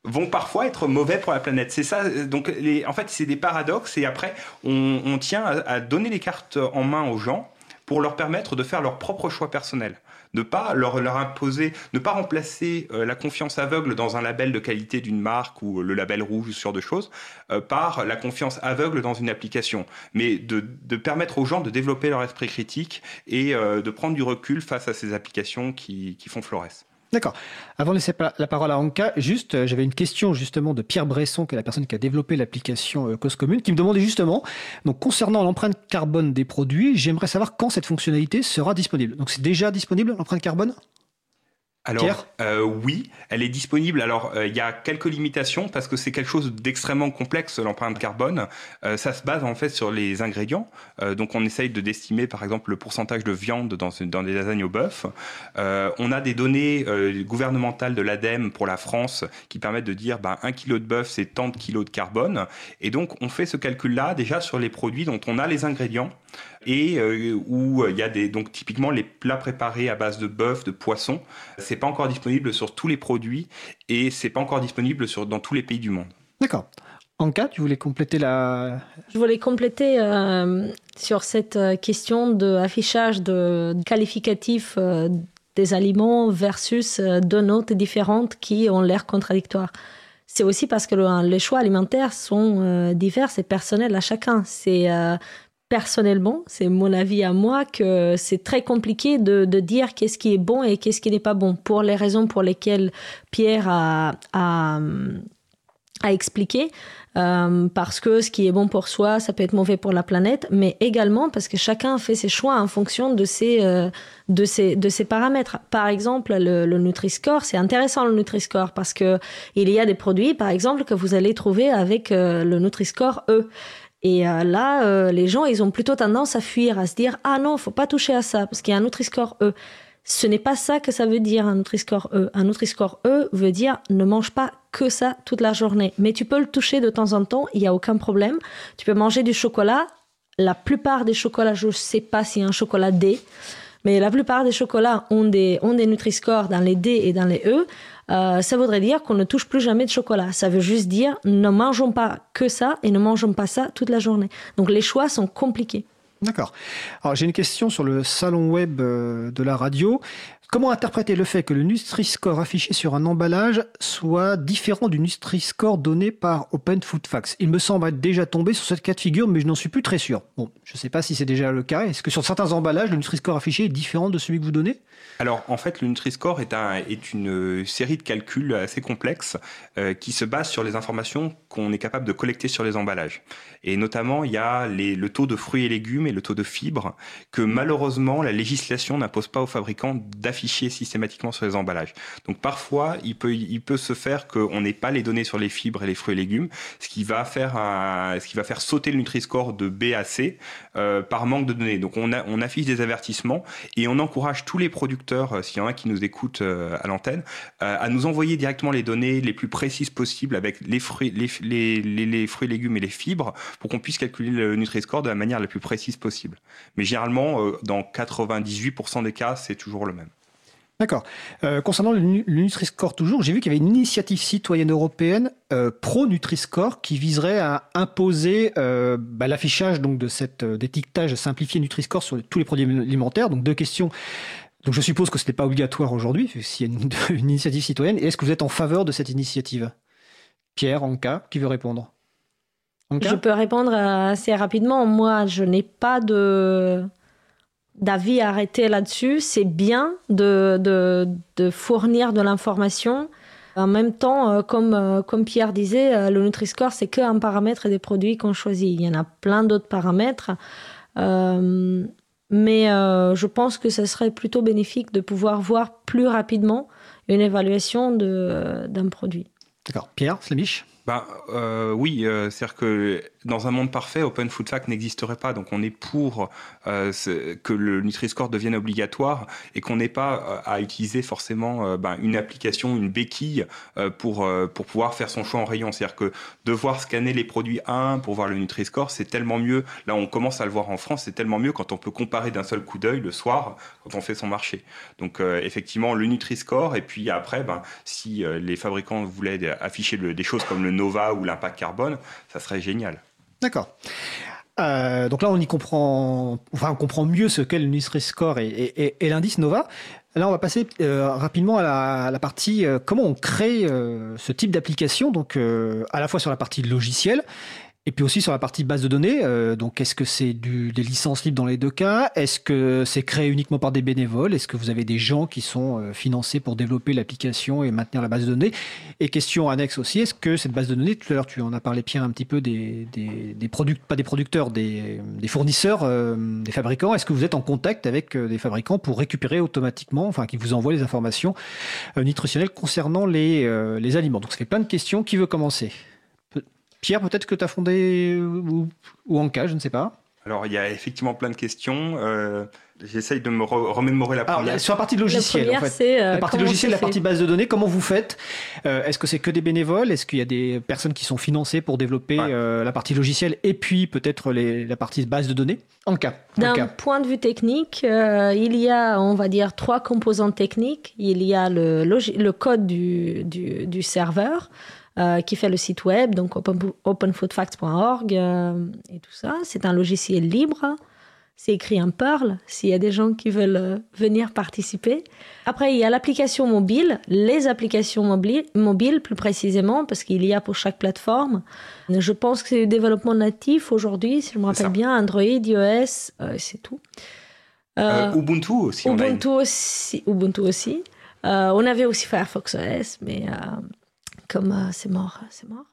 vont parfois être mauvais pour la planète. C'est ça. Donc, en fait, c'est des paradoxes. Et après, on, tient à, donner les cartes en main aux gens pour leur permettre de faire leur propre choix personnel. Ne pas leur, leur imposer, ne pas remplacer euh, la confiance aveugle dans un label de qualité d'une marque ou le label rouge sur de choses euh, par la confiance aveugle dans une application, mais de, de, permettre aux gens de développer leur esprit critique et euh, de prendre du recul face à ces applications qui, qui font florès. D'accord. Avant de laisser la parole à Anka, juste, euh, j'avais une question justement de Pierre Bresson, qui est la personne qui a développé l'application euh, Cause Commune, qui me demandait justement, donc concernant l'empreinte carbone des produits, j'aimerais savoir quand cette fonctionnalité sera disponible. Donc c'est déjà disponible l'empreinte carbone? Alors euh, oui, elle est disponible. Alors euh, il y a quelques limitations parce que c'est quelque chose d'extrêmement complexe l'empreinte carbone. Euh, ça se base en fait sur les ingrédients. donc on essaye de d'estimer par exemple le pourcentage de viande dans, dans des lasagnes au bœuf. on a des données gouvernementales de l'ADEME pour la France qui permettent de dire ben, un kilo de bœuf c'est tant de kilos de carbone. Et donc on fait ce calcul là déjà sur les produits dont on a les ingrédients et euh, où euh, il y a des donc typiquement les plats préparés à base de bœuf, de poisson. C'est pas encore disponible sur tous les produits et c'est pas encore disponible sur dans tous les pays du monde. D'accord. Anka, tu voulais compléter la... Je voulais compléter euh, sur cette question d'affichage de, de qualificatifs des aliments versus deux notes différentes qui ont l'air contradictoires. C'est aussi parce que les choix alimentaires sont divers et personnels à chacun. C'est personnellement, c'est mon avis à moi, que c'est très compliqué de, dire qu'est-ce qui est bon et qu'est-ce qui n'est pas bon, pour les raisons pour lesquelles Pierre a, a, expliqué. Euh, parce que ce qui est bon pour soi, ça peut être mauvais pour la planète, mais également parce que chacun fait ses choix en fonction de ses, euh, de ses, de ses paramètres. Par exemple, le, le Nutri-Score, c'est intéressant le Nutri-Score parce que il y a des produits, par exemple, que vous allez trouver avec euh, le Nutri-Score E. Et euh, là, euh, les gens, ils ont plutôt tendance à fuir, à se dire ah non, faut pas toucher à ça parce qu'il y a un Nutri-Score E. ce n'est pas ça que ça veut dire un Nutri-Score E. Un Nutri-Score E veut dire ne mange pas que ça toute la journée. Mais tu peux le toucher de temps en temps, il n'y a aucun problème. Tu peux manger du chocolat. La plupart des chocolats, je sais pas s'il y a un chocolat D, mais la plupart des chocolats ont des, ont des Nutri-Score dans les D et dans les E. Euh, ça voudrait dire qu'on ne touche plus jamais de chocolat. Ça veut juste dire ne mangeons pas que ça et ne mangeons pas ça toute la journée. Donc les choix sont compliqués. D'accord. Alors j'ai une question sur le salon web euh, de la radio. Comment interpréter le fait que le Nutri-Score affiché sur un emballage soit différent du Nutri-Score donné par Open Food Facts Il me semble être déjà tombé sur cette cas de figure, mais je n'en suis plus très sûr. Bon, je ne sais pas si c'est déjà le cas. Est-ce que sur certains emballages, le Nutri-Score affiché est différent de celui que vous donnez? Alors, en fait, le Nutri-Score est, un, est une série de calculs assez complexes euh, qui se basent sur les informations qu'on est capable de collecter sur les emballages. Et notamment, il y a le taux de fruits et légumes le taux de fibres que malheureusement la législation n'impose pas aux fabricants d'afficher afficher systématiquement sur les emballages. Donc parfois, il peut, il peut se faire qu'on n'ait pas les données sur les fibres et les fruits et légumes, ce qui va faire, ce qui va faire sauter le Nutri-Score de B à C euh, par manque de données. Donc on, affiche des avertissements et on encourage tous les producteurs, euh, s'il y en a qui nous écoutent euh, à l'antenne, à nous envoyer directement les données les plus précises possibles avec les fruits, les, les, les, légumes et les fibres pour qu'on puisse calculer le Nutri-Score de la manière la plus précise possible. Mais généralement, dans 98% des cas, c'est toujours le même. D'accord. Euh, concernant le, Nutri-Score toujours, j'ai vu qu'il y avait une initiative citoyenne européenne euh, pro Nutri-Score qui viserait à imposer euh, bah, l'affichage donc de cette d'étiquetage simplifié Nutri-Score sur tous les produits alimentaires. Donc deux questions. Donc je suppose que ce n'est pas obligatoire aujourd'hui s'il y a une, [laughs] initiative citoyenne. Est-ce que vous êtes en faveur de cette initiative? Pierre, Anka, qui veut répondre? Je peux répondre assez rapidement. Moi, je n'ai pas de d'avis arrêté là-dessus. C'est bien de, de, fournir de l'information. En même temps, euh, comme, euh, comme Pierre disait, euh, le Nutri-Score, c'est qu'un paramètre des produits qu'on choisit. Il y en a plein d'autres paramètres. mais je pense que ce serait plutôt bénéfique de pouvoir voir plus rapidement une évaluation d'un produit. D'accord. Pierre, Slamish ben, oui, c'est-à-dire que dans un monde parfait, Open Food Fact n'existerait pas. Donc on est pour euh, que le Nutri-Score devienne obligatoire et qu'on n'ait pas euh, à utiliser forcément euh, ben, une application, une béquille pour, pour pouvoir faire son choix en rayon. C'est-à-dire que devoir scanner les produits 1 pour voir le Nutri-Score, c'est tellement mieux. Là, on commence à le voir en France, c'est tellement mieux quand on peut comparer d'un seul coup d'œil le soir quand on fait son marché. Donc effectivement, le Nutri-Score et puis après, ben, si les fabricants voulaient afficher des choses comme le Nova ou l'impact carbone, ça serait génial. D'accord. Euh, donc là, on y comprend, enfin, on comprend mieux ce qu'est le Nutri-Score et, l'indice Nova. Là, on va passer euh, rapidement à la, partie euh, comment on crée ce type d'application, donc à la fois sur la partie logicielle et puis aussi sur la partie base de données, euh, donc est-ce que c'est des licences libres dans les deux cas? Est-ce que c'est créé uniquement par des bénévoles? Est-ce que vous avez des gens qui sont euh, financés pour développer l'application et maintenir la base de données? Et question annexe aussi, est-ce que cette base de données, tout à l'heure tu en as parlé Pierre un petit peu des, des, des pas des producteurs, des, fournisseurs, euh, des fabricants, est-ce que vous êtes en contact avec des fabricants pour récupérer automatiquement, enfin qui vous envoient les informations nutritionnelles concernant les, les aliments? Donc ça fait plein de questions. Qui veut commencer? Pierre, peut-être que tu as fondé ou, ou Anka, je ne sais pas. Alors, il y a effectivement plein de questions. Euh, J'essaye de me remémorer la première. Alors, sur la partie logicielle, en fait. Euh, la partie logicielle, la partie base de données, comment vous faites euh, Est-ce que c'est que des bénévoles Est-ce qu'il y a des personnes qui sont financées pour développer euh, la partie logicielle et puis peut-être la partie base de données? En cas. D'un point de vue technique, il y a, on va dire, trois composantes techniques. Il y a le, le code du, du, du serveur. Euh, qui fait le site web, donc openfoodfacts.org euh, et tout ça. C'est un logiciel libre. C'est écrit en Perl s'il y a des gens qui veulent euh, venir participer. Après, il y a l'application mobile, les applications mobiles, mobiles plus précisément, parce qu'il y a pour chaque plateforme. Je pense que c'est le développement natif aujourd'hui, si je me rappelle bien, Android, iOS, c'est tout. Ubuntu aussi. Ubuntu aussi. Ubuntu aussi. on avait aussi Firefox OS, mais comme euh, c'est mort, c'est mort.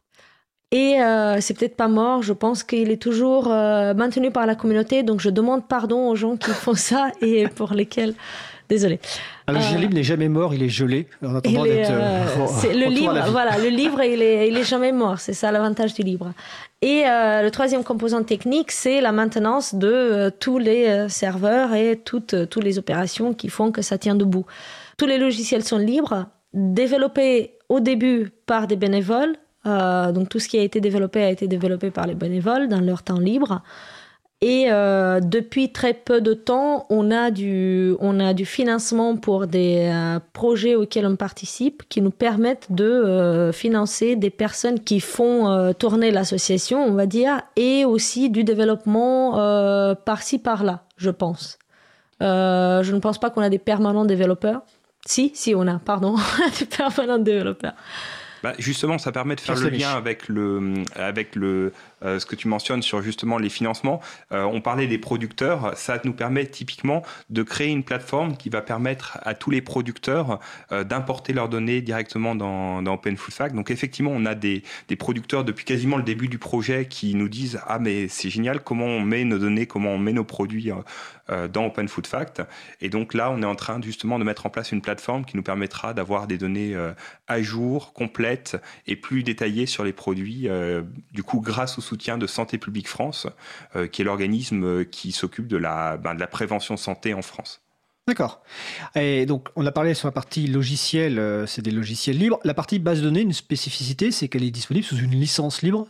Et euh, c'est peut-être pas mort, je pense qu'il est toujours euh, maintenu par la communauté, donc je demande pardon aux gens qui font ça et pour lesquels Désolé. Ah, le libre n'est jamais mort, il est gelé en attendant d'être. [laughs] le livre, voilà, le livre, il est, il est jamais mort. C'est ça l'avantage du livre. Et le troisième composant technique, c'est la maintenance de tous les serveurs et toutes, toutes les opérations qui font que ça tient debout. Tous les logiciels sont libres, développés au début par des bénévoles. donc tout ce qui a été développé a été développé par les bénévoles dans leur temps libre. Et euh, depuis très peu de temps, on a du, on a du financement pour des euh, projets auxquels on participe qui nous permettent de euh, financer des personnes qui font tourner l'association, on va dire, et aussi du développement par-ci, par-là, je pense. je ne pense pas qu'on a des permanents développeurs. Si, si, on a, pardon, [laughs] des permanents développeurs. Bah, justement, ça permet de faire le lien avec le, avec le, euh, ce que tu mentionnes sur justement les financements. Euh, on parlait des producteurs. Ça nous permet typiquement de créer une plateforme qui va permettre à tous les producteurs euh, d'importer leurs données directement dans, Open Food Fact. Donc effectivement, on a des, producteurs depuis quasiment le début du projet qui nous disent ah mais c'est génial comment on met nos données, comment on met nos produits dans Open Food Fact. Et donc là, on est en train justement de mettre en place une plateforme qui nous permettra d'avoir des données à jour, complètes et plus détaillées sur les produits. du coup, grâce au soutien de Santé publique France, euh, qui est l'organisme euh, qui s'occupe de la, ben, de la prévention santé en France. D'accord. Et donc, on a parlé sur la partie logicielle, euh, c'est des logiciels libres. La partie base de données, une spécificité, c'est qu'elle est disponible sous une licence libre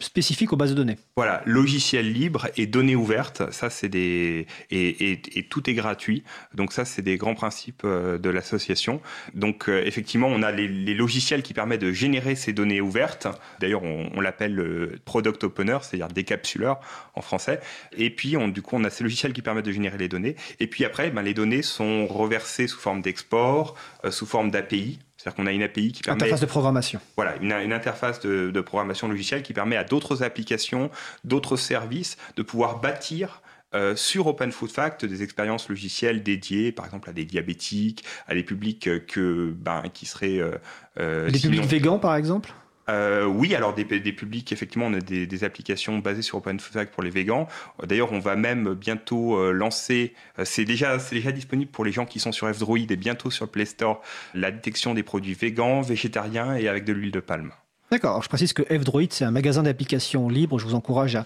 spécifique aux bases de données. Voilà, logiciel libre et données ouvertes, ça c'est des et, tout est gratuit. Donc ça c'est des grands principes euh, de l'association. Donc euh, effectivement on a les, logiciels qui permettent de générer ces données ouvertes. D'ailleurs on, l'appelle le product opener, c'est-à-dire décapsuleur en français. Et puis on, du coup on a ces logiciels qui permettent de générer les données. Et puis après ben, les données sont reversées sous forme d'export, euh, sous forme d'API. C'est-à-dire qu'on a une API qui permet... Interface de programmation. Voilà, une, interface de, programmation logicielle qui permet à d'autres applications, d'autres services de pouvoir bâtir euh, sur Open Food Fact des expériences logicielles dédiées, par exemple à des diabétiques, à des publics que, ben, qui seraient... Euh, euh des publics végans, par exemple? Euh, oui, alors des, publics, effectivement, on a des, applications basées sur OpenFact pour les végans. D'ailleurs, on va même bientôt euh, lancer, euh, c'est déjà, disponible pour les gens qui sont sur F-Droid et bientôt sur Play Store, la détection des produits végans, végétariens et avec de l'huile de palme. D'accord, je précise que F-Droid, c'est un magasin d'applications libre. Je vous encourage à,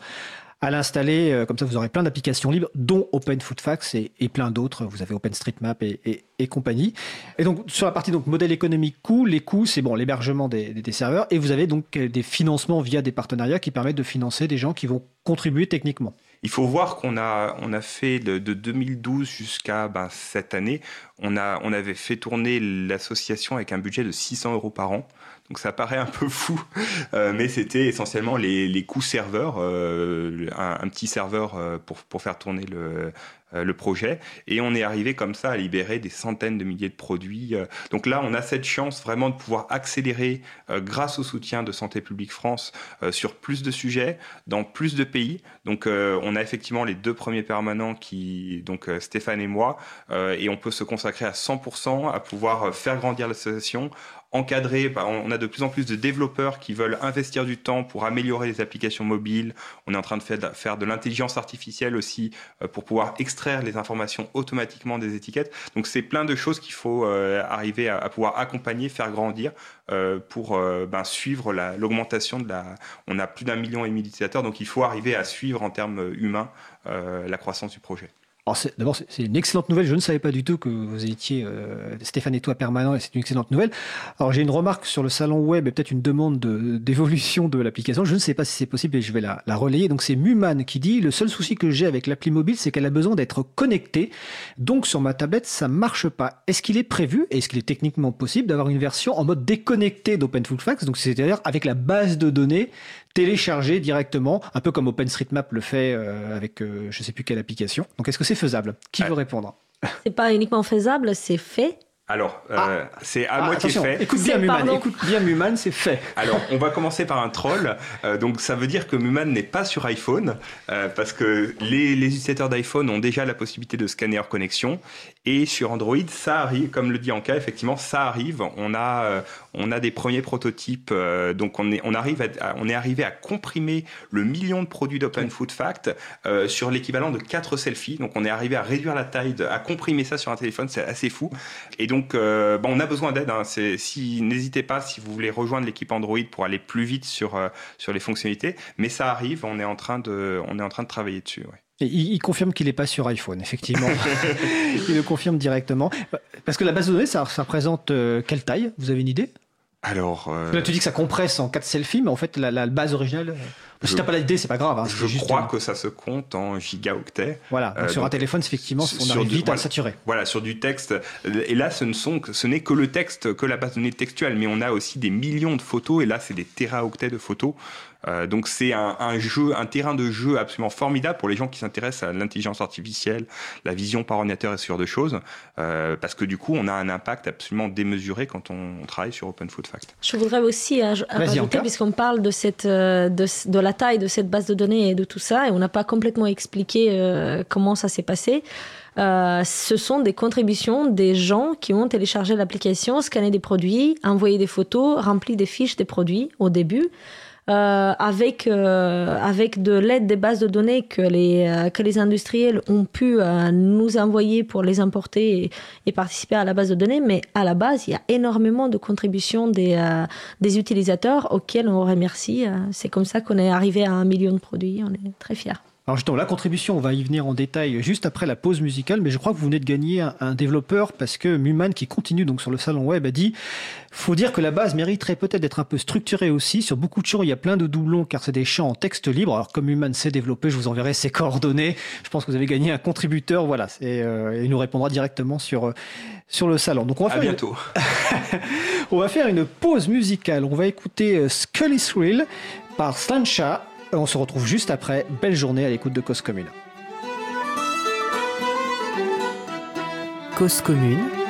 à l'installer. Euh, comme ça, vous aurez plein d'applications libres, dont Open Food Facts et, plein d'autres. Vous avez OpenStreetMap et, et, et, compagnie. Et donc, sur la partie donc modèle économique coût, les coûts, c'est bon, l'hébergement des, des, serveurs. Et vous avez donc euh, des financements via des partenariats qui permettent de financer des gens qui vont contribuer techniquement. Il faut voir qu'on a, on a fait de, 2012 jusqu'à ben, cette année, on, a, on avait fait tourner l'association avec un budget de 600 euros par an. Donc ça paraît un peu fou, euh, mais c'était essentiellement les, coûts serveurs, euh, un, petit serveur euh, pour, faire tourner le, le projet. Et on est arrivé comme ça à libérer des centaines de milliers de produits. Donc là, on a cette chance vraiment de pouvoir accélérer grâce au soutien de Santé publique France sur plus de sujets, dans plus de pays. Donc on a effectivement les deux premiers permanents qui, donc Stéphane et moi, et on peut se consacrer à 100% à pouvoir faire grandir l'association encadré. On a de plus en plus de développeurs qui veulent investir du temps pour améliorer les applications mobiles. On est en train de faire de l'intelligence artificielle aussi euh, pour pouvoir extraire les informations automatiquement des étiquettes. Donc c'est plein de choses qu'il faut euh, arriver à, pouvoir accompagner, faire grandir euh, pour ben, suivre l'augmentation de la. On a plus d'un million et donc il faut arriver à suivre en termes humains la croissance du projet. D'abord, c'est une excellente nouvelle. Je ne savais pas du tout que vous étiez euh, Stéphane et toi permanent et c'est une excellente nouvelle. Alors, j'ai une remarque sur le salon web et peut-être une demande d'évolution de, l'application. Je ne sais pas si c'est possible et je vais la, la relayer. Donc, c'est Muman qui dit Le seul souci que j'ai avec l'appli mobile, c'est qu'elle a besoin d'être connectée. Donc, sur ma tablette, ça marche pas. Est-ce qu'il est prévu, est-ce qu'il est techniquement possible d'avoir une version en mode déconnecté d'OpenFoodFacts Donc, c'est-à-dire avec la base de données télécharger directement, un peu comme OpenStreetMap le fait euh, avec je euh, je sais plus quelle application. Donc est-ce que c'est faisable? Qui veut répondre? C'est pas uniquement faisable, c'est fait. Alors, euh, ah. c'est à ah, moitié fait. Écoute bien, Muman. Écoute bien, Muman, c'est fait. Alors, [laughs] on va commencer par un troll. Euh, donc, ça veut dire que Muman n'est pas sur iPhone, euh, parce que les, les utilisateurs d'iPhone ont déjà la possibilité de scanner leur connexion. Et sur Android, ça arrive, comme le dit Anka, effectivement, ça arrive. On a, on a des premiers prototypes. donc, on est, on, arrive on est arrivé à comprimer le million de produits d'Open Food Fact sur l'équivalent de 4 selfies. Donc, on est arrivé à réduire la taille, à comprimer ça sur un téléphone. C'est assez fou. Et donc, euh, on a besoin d'aide. Hein. Si, n'hésitez pas si vous voulez rejoindre l'équipe Android pour aller plus vite sur, euh, sur les fonctionnalités. Mais ça arrive, on est en train de, on est en train de travailler dessus. il, confirme qu'il n'est pas sur iPhone, effectivement. [laughs] il le confirme directement. Parce que la base de données, ça, représente euh, quelle taille? Vous avez une idée? Alors, Là, tu dis que ça compresse en 4 selfies, mais en fait, la, base originale. Si t'as pas l'idée, c'est pas grave. Hein, je crois que ça se compte en gigaoctets. Voilà. sur un téléphone, effectivement, on arrive vite à saturer. Voilà, sur du texte. Et là, ce ne sont, ce n'est que le texte, que la base de données textuelle, mais on a aussi des millions de photos. Et là, c'est des téraoctets de photos. Euh, donc c'est un, jeu, un terrain de jeu absolument formidable pour les gens qui s'intéressent à l'intelligence artificielle, la vision par ordinateur et ce genre de choses, euh, parce que du coup on a un impact absolument démesuré quand on, travaille sur Open Food Fact. Je voudrais aussi ajouter, puisqu'on parle de cette euh, de, la taille de cette base de données et de tout ça, et on n'a pas complètement expliqué comment ça s'est passé. ce sont des contributions des gens qui ont téléchargé l'application, scanné des produits, envoyé des photos, rempli des fiches des produits au début. Euh, avec, euh, avec de l'aide des bases de données que les, euh, que les industriels ont pu nous envoyer pour les importer et, participer à la base de données. Mais à la base, il y a énormément de contributions des, des utilisateurs auxquels on remercie. C'est comme ça qu'on est arrivé à un million de produits. On est très fiers. Alors justement, la contribution, on va y venir en détail juste après la pause musicale, mais je crois que vous venez de gagner un, développeur parce que Muman, qui continue donc sur le salon web, a dit faut dire que la base mériterait peut-être d'être un peu structurée aussi. Sur beaucoup de champs, il y a plein de doublons car c'est des champs en texte libre. Alors comme Muman sait développer, je vous enverrai ses [laughs] coordonnées. Je pense que vous avez gagné un contributeur. Voilà, et euh, il nous répondra directement sur euh, sur le salon. Donc on va faire bientôt. [laughs] on va faire une pause musicale. On va écouter euh, Scully Thrill par Slancha on se retrouve juste après. Belle journée à l'écoute de Cause Commune. Cause Commune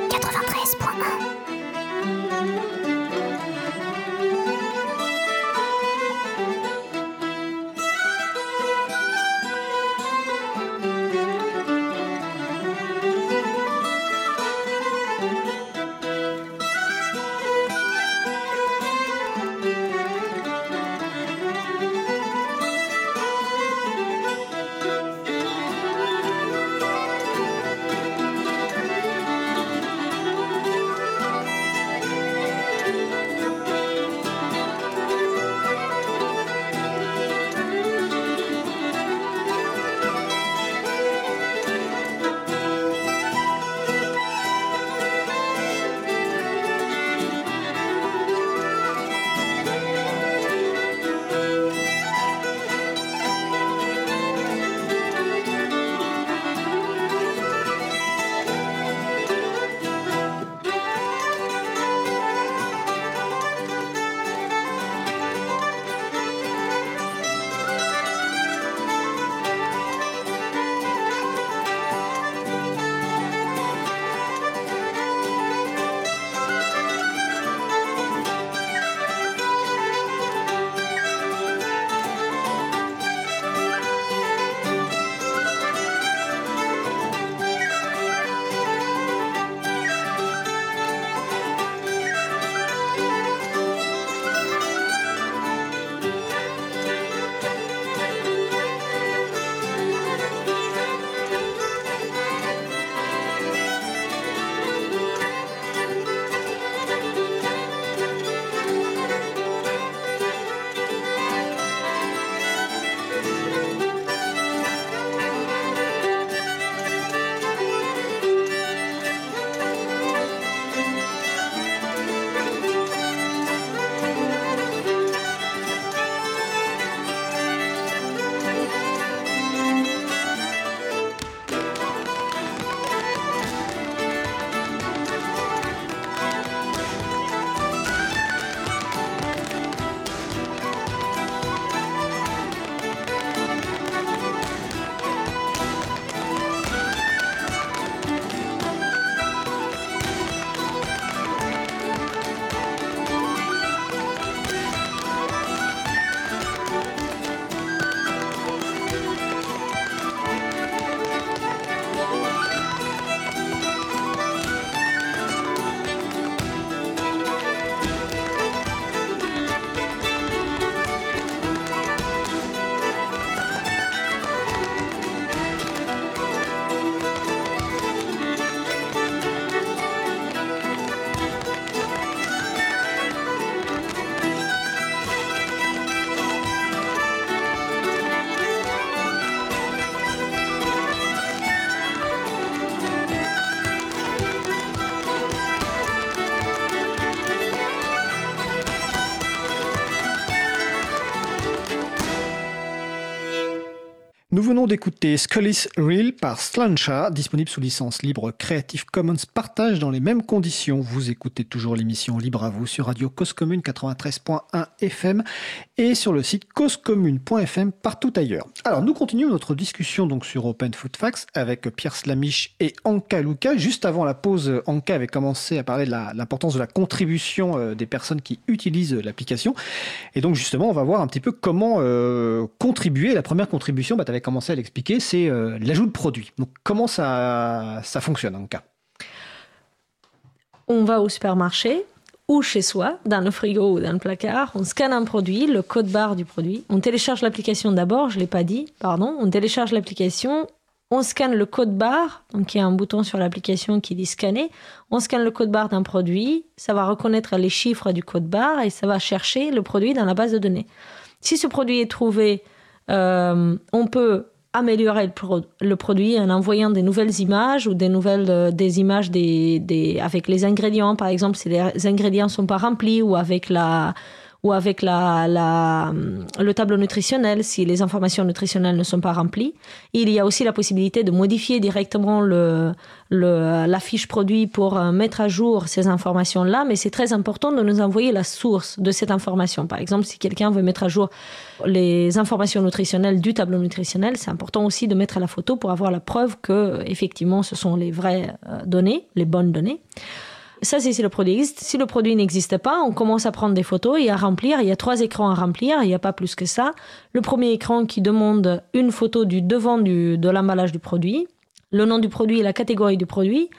Nous venons d'écouter Scully's Real par Slancha, disponible sous licence libre Creative Commons partage dans les mêmes conditions. Vous écoutez toujours l'émission Libre à vous sur Radio Cause Commune 93.1 FM et sur le site causecommune.fm partout ailleurs. Alors nous continuons notre discussion donc sur Open Food Facts avec Pierre Slamiche et Anka Luca. Juste avant la pause, Anka avait commencé à parler de l'importance de la contribution euh, des personnes qui utilisent l'application. Et donc justement, on va voir un petit peu comment euh, contribuer. La première contribution, bah, à l'expliquer, c'est euh, l'ajout de produits. Donc comment ça, ça fonctionne en cas? On va au supermarché ou chez soi, dans le frigo ou dans le placard, on scanne un produit, le code barre du produit, on télécharge l'application d'abord, je ne l'ai pas dit, pardon, on télécharge l'application, on scanne le code barre, donc il y a un bouton sur l'application qui dit scanner, on scanne le code barre d'un produit, ça va reconnaître les chiffres du code barre et ça va chercher le produit dans la base de données. Si ce produit est trouvé euh, on peut améliorer le, produit en envoyant des nouvelles images ou des nouvelles euh, des images des, avec les ingrédients. Par exemple si les ingrédients sont pas remplis ou avec la ou avec le tableau nutritionnel si les informations nutritionnelles ne sont pas remplies. Il y a aussi la possibilité de modifier directement le, la fiche produit pour euh, mettre à jour ces informations-là, mais c'est très important de nous envoyer la source de cette information. Par exemple, si quelqu'un veut mettre à jour les informations nutritionnelles du tableau nutritionnel, c'est important aussi de mettre la photo pour avoir la preuve que effectivement ce sont les vraies euh, données, les bonnes données. Ça, c'est si le produit existe. Si le produit n'existe pas, on commence à prendre des photos et à remplir. Il y a trois écrans à remplir, il n'y a pas plus que ça. Le premier écran qui demande une photo du devant de l'emballage du produit, le nom du produit et la catégorie du produit.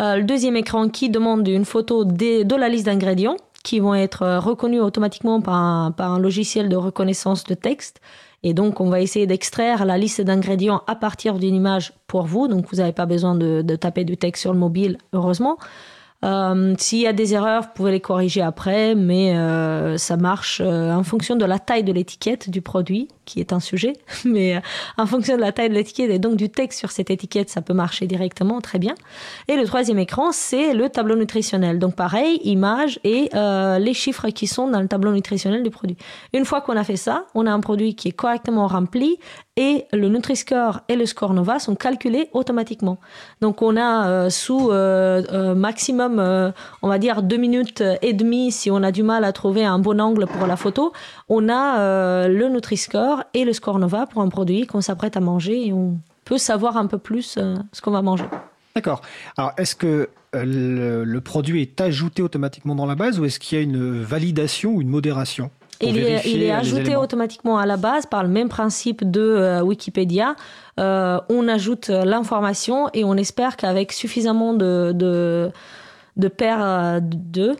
Euh, le deuxième écran qui demande une photo de la liste d'ingrédients qui vont être euh, reconnus automatiquement par un, logiciel de reconnaissance de texte. Et donc, on va essayer d'extraire la liste d'ingrédients à partir d'une image pour vous. Donc, vous n'avez pas besoin de, taper du texte sur le mobile, heureusement. Euh, S'il y a des erreurs, vous pouvez les corriger après, mais euh, ça marche euh, en fonction de la taille de l'étiquette du produit, qui est un sujet, [laughs] mais euh, en fonction de la taille de l'étiquette et donc du texte sur cette étiquette, ça peut marcher directement, très bien. Et le troisième écran, c'est le tableau nutritionnel. Donc pareil, image et euh, les chiffres qui sont dans le tableau nutritionnel du produit. Une fois qu'on a fait ça, on a un produit qui est correctement rempli et le Nutri-Score et le Score Nova sont calculés automatiquement. Donc on a euh, sous maximum, on va dire deux minutes et demie si on a du mal à trouver un bon angle pour la photo, on a le Nutri-Score et le Score Nova pour un produit qu'on s'apprête à manger et on peut savoir un peu plus ce qu'on va manger. D'accord. Alors est-ce que le, le produit est ajouté automatiquement dans la base ou est-ce qu'il y a une validation ou une modération il est, il est ajouté automatiquement à la base par le même principe de euh, Wikipédia. Euh, on ajoute l'information et on espère qu'avec suffisamment de, de, de paires de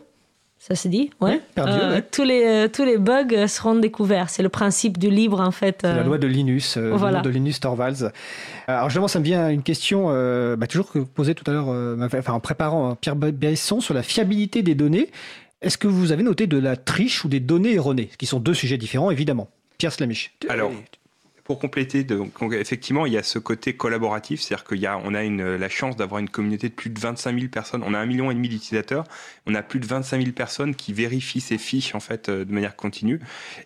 ça se dit ouais. euh, tous, les, tous les bugs seront découverts. C'est le principe du libre, en fait. C'est la loi de Linus, voilà. de Linus Torvalds. Alors, justement, ça me vient une question, bah, toujours que vous posez tout à l'heure, enfin, en préparant Pierre Besson sur la fiabilité des données. Est-ce que vous avez noté de la triche ou des données erronées, qui sont deux sujets différents, évidemment Pierre Slamish. Alors, pour compléter, donc, effectivement, il y a ce côté collaboratif, c'est-à-dire qu'on a, on a la chance d'avoir une communauté de plus de 25 000 personnes. On a un million et demi d'utilisateurs. On a plus de 25 000 personnes qui vérifient ces fiches en fait euh, de manière continue.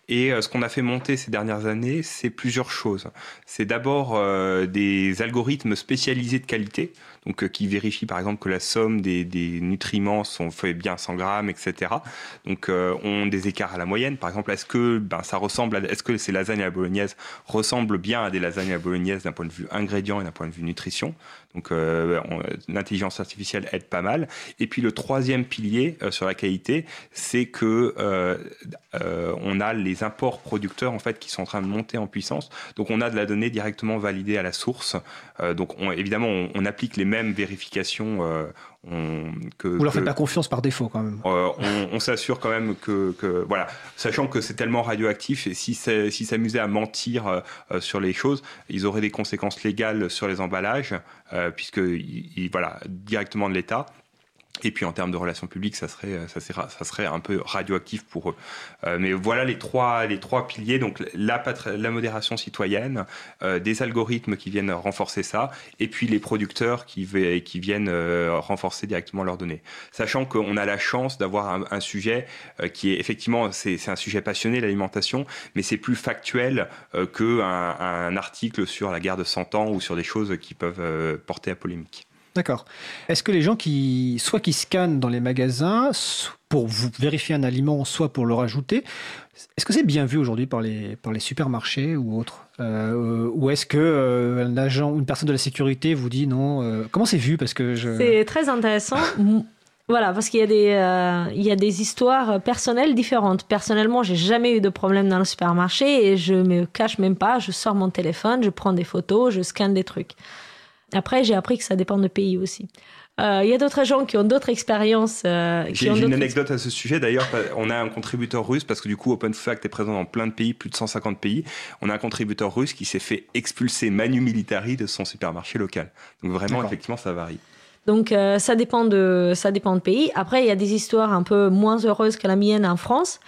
Et euh, ce qu'on a fait monter ces dernières années, c'est plusieurs choses. C'est d'abord euh, des algorithmes spécialisés de qualité donc euh, qui vérifie par exemple que la somme des, nutriments sont fait bien 100 grammes, etc. Donc euh, ont des écarts à la moyenne. Par exemple, est-ce que ben, ça ressemble, est-ce que ces lasagnes à la bolognaise ressemblent bien à des lasagnes à la bolognaise d'un point de vue ingrédient et d'un point de vue nutrition? Donc euh, l'intelligence artificielle aide pas mal. Et puis le troisième pilier euh, sur la qualité, c'est que euh, on a les imports producteurs en fait qui sont en train de monter en puissance. Donc on a de la donnée directement validée à la source. donc évidemment on, applique les mêmes vérifications on, que, Vous leur faites pas confiance par défaut quand même. Euh, on, s'assure quand même que, que, voilà, sachant que c'est tellement radioactif et si s'ils s'amusaient à mentir euh, euh, sur les choses, ils auraient des conséquences légales sur les emballages, puisque voilà directement de l'État. Et puis en termes de relations publiques, ça serait, ça serait, un peu radioactif pour eux. Euh, mais voilà les trois, les trois piliers. Donc la, la modération citoyenne, euh, des algorithmes qui viennent renforcer ça, et puis les producteurs qui, qui viennent euh, renforcer directement leurs données. Sachant qu'on a la chance d'avoir un, sujet qui est effectivement, c'est un sujet passionné, l'alimentation, mais c'est plus factuel qu'un un article sur la guerre de 100 ans ou sur des choses qui peuvent porter à polémique. D'accord. Est-ce que les gens qui, soit qui scannent dans les magasins pour vérifier un aliment, soit pour le rajouter, est-ce que c'est bien vu aujourd'hui par les, supermarchés ou autres? Euh, Ou est-ce que euh, un agent ou une personne de la sécurité vous dit non euh, Comment c'est vu? Parce que je... C'est très intéressant. [laughs] Voilà, parce qu'il y a des, y a des histoires personnelles différentes. Personnellement, j'ai jamais eu de problème dans le supermarché et je me cache même pas. Je sors mon téléphone, je prends des photos, je scanne des trucs. Après, j'ai appris que ça dépend de pays aussi. Euh, il y a d'autres gens qui ont d'autres expériences. Euh, j'ai une anecdote à ce sujet d'ailleurs. On a un contributeur russe parce que du coup OpenFact est présent dans plein de pays, plus de 150 pays. On a un contributeur russe qui s'est fait expulser manu militari de son supermarché local. Donc vraiment, effectivement, ça varie. Donc euh, ça dépend de ça dépend de pays. Après, il y a des histoires un peu moins heureuses que la mienne en France.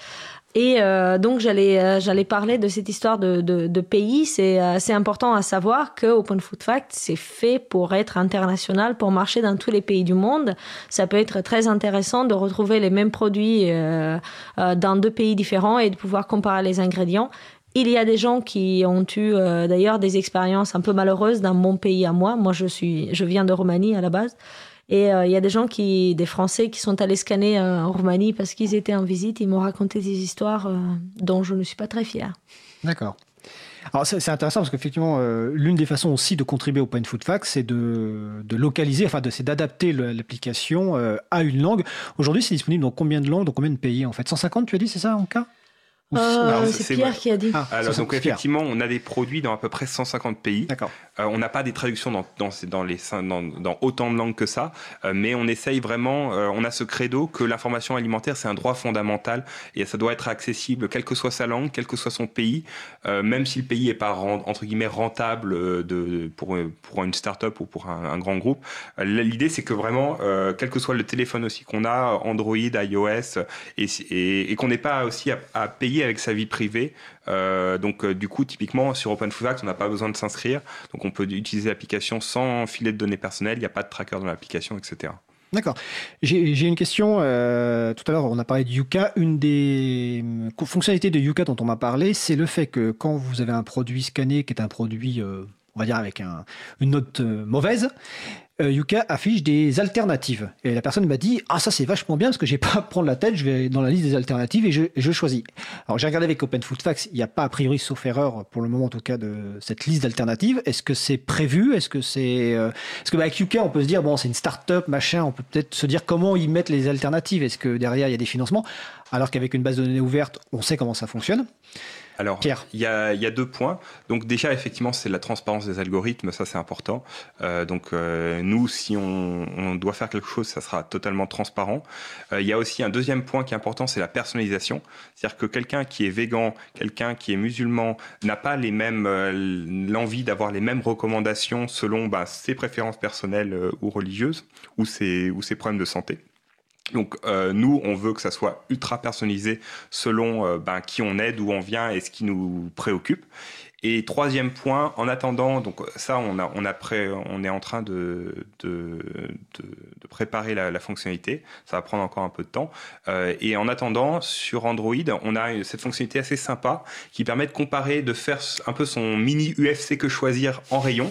Et euh, donc j'allais euh, j'allais parler de cette histoire de, de, de pays. C'est euh, c'est important à savoir que Open Food Fact c'est fait pour être international, pour marcher dans tous les pays du monde. Ça peut être très intéressant de retrouver les mêmes produits euh, euh, dans deux pays différents et de pouvoir comparer les ingrédients. Il y a des gens qui ont eu d'ailleurs des expériences un peu malheureuses dans mon pays à moi. Moi je suis je viens de Roumanie à la base. Et euh, il y a des gens qui, des Français qui sont allés scanner euh, en Roumanie parce qu'ils étaient en visite. Ils m'ont raconté des histoires euh, dont je ne suis pas très fière. D'accord. Alors c'est intéressant parce qu'effectivement, l'une des façons aussi de contribuer au Point Food Fact, c'est de, localiser, enfin c'est d'adapter l'application à une langue. Aujourd'hui, c'est disponible dans combien de langues, dans combien de pays en fait? 150, tu as dit, c'est ça en cas? Euh, c'est Pierre qui a dit. Ah, alors, donc effectivement, on a des produits dans à peu près 150 pays. D'accord. Euh, on n'a pas des traductions dans, dans, dans, les, dans, dans autant de langues que ça, euh, mais on essaye vraiment, euh, on a ce credo que l'information alimentaire, c'est un droit fondamental et ça doit être accessible, quelle que soit sa langue, quel que soit son pays, euh, même si le pays n'est pas, entre guillemets, rentable de, pour, pour une start-up ou pour un, un grand groupe. L'idée, c'est que vraiment, quel que soit le téléphone aussi qu'on a, Android, iOS, et, et, et qu'on n'ait pas aussi à, à payer avec sa vie privée. Euh, donc euh, du coup, typiquement sur OpenFoodFact, on n'a pas besoin de s'inscrire. Donc on peut utiliser l'application sans filet de données personnelles. Il n'y a pas de tracker dans l'application, etc. D'accord. J'ai une question. Euh, tout à l'heure, on a parlé de Yuka. Une des fonctionnalités de Yuka dont on m'a parlé, c'est le fait que quand vous avez un produit scanné qui est un produit, on va dire avec un, une note mauvaise, euh, Yuka affiche des alternatives. Et la personne m'a dit Ah, ça c'est vachement bien parce que j'ai [laughs] pas à prendre la tête, je vais dans la liste des alternatives et je, je choisis. Alors j'ai regardé avec Open Food Facts, il n'y a pas a priori, sauf erreur, pour le moment en tout cas, de cette liste d'alternatives. Est-ce que c'est prévu? Est-ce que c'est. Euh... Parce que bah, avec Yuka, on peut se dire Bon, c'est une start-up, machin, on peut peut-être se dire comment ils mettent les alternatives? Est-ce que derrière il y a des financements? Alors qu'avec une base de données ouverte, on sait comment ça fonctionne. Alors, il y a, y a, deux points. Donc déjà, effectivement, c'est la transparence des algorithmes, ça c'est important. Euh, donc euh, nous, si on, on, doit faire quelque chose, ça sera totalement transparent. Euh, il y a aussi un deuxième point qui est important, c'est la personnalisation. C'est-à-dire que quelqu'un qui est végan, quelqu'un qui est musulman, n'a pas les mêmes euh, l'envie d'avoir les mêmes recommandations selon bah, ses préférences personnelles euh, ou religieuses ou ses, ou ses problèmes de santé. Donc euh, nous, on veut que ça soit ultra personnalisé selon euh, ben, qui on est, d'où on vient et ce qui nous préoccupe. Et troisième point, en attendant, donc ça, on a, on a prêt, on est en train de, de, de, de préparer la, la, fonctionnalité. Ça va prendre encore un peu de temps. Euh, et en attendant, sur Android, on a cette fonctionnalité assez sympa qui permet de comparer, de faire un peu son mini UFC que choisir en rayon.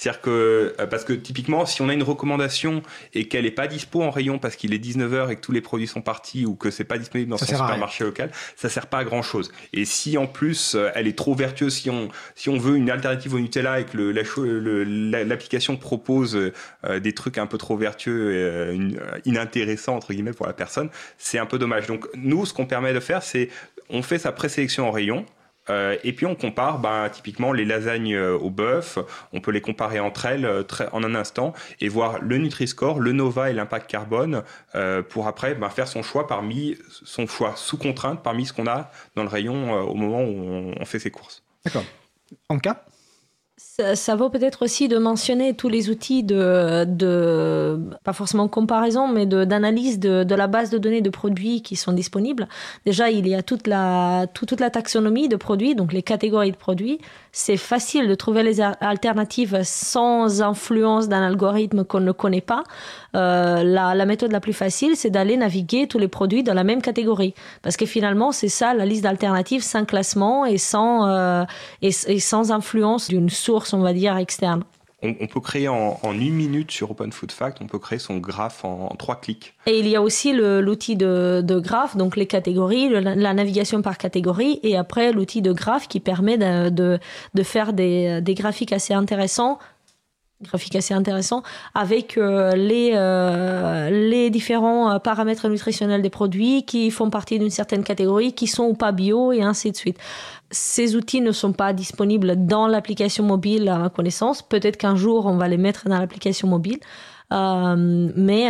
C'est-à-dire que, euh, parce que typiquement, si on a une recommandation et qu'elle n'est pas dispo en rayon parce qu'il est 19h et que tous les produits sont partis ou que c'est pas disponible dans ça son supermarché local, ça sert pas à grand chose. Et si en plus euh, elle est trop vertueuse, si on si on veut une alternative au Nutella et que l'application propose euh, des trucs un peu trop vertueux, et, euh, inintéressants entre guillemets pour la personne, c'est un peu dommage. Donc nous, ce qu'on permet de faire, c'est on fait sa présélection en rayon. Euh, et puis on compare bah, typiquement les lasagnes euh, au bœuf, on peut les comparer entre elles euh, en un instant et voir le Nutri-Score, le Nova et l'impact carbone pour après bah, faire son choix parmi son choix sous contrainte parmi ce qu'on a dans le rayon au moment où on, on fait ses courses. D'accord. En cas ça, vaut peut-être aussi de mentionner tous les outils de, pas forcément comparaison, mais d'analyse de, la base de données de produits qui sont disponibles. Déjà, il y a toute la, toute la taxonomie de produits, donc les catégories de produits. C'est facile de trouver les alternatives sans influence d'un algorithme qu'on ne connaît pas. Euh, la, méthode la plus facile, c'est d'aller naviguer tous les produits dans la même catégorie. Parce que finalement, c'est ça la liste d'alternatives sans classement et sans, euh, et sans influence d'une source, on va dire, externe. On, peut créer en, une minute sur Open Food Fact, on peut créer son graphe en, trois clics. Et il y a aussi l'outil de, de, graphe, donc les catégories, la navigation par catégorie, et après l'outil de graphe qui permet de, de, de faire des, des, graphiques assez intéressants graphique assez intéressant avec euh, les, euh, les différents euh, paramètres nutritionnels des produits qui font partie d'une certaine catégorie, qui sont ou pas bio et ainsi de suite. Ces outils ne sont pas disponibles dans l'application mobile à ma connaissance. Peut-être qu'un jour on va les mettre dans l'application mobile. mais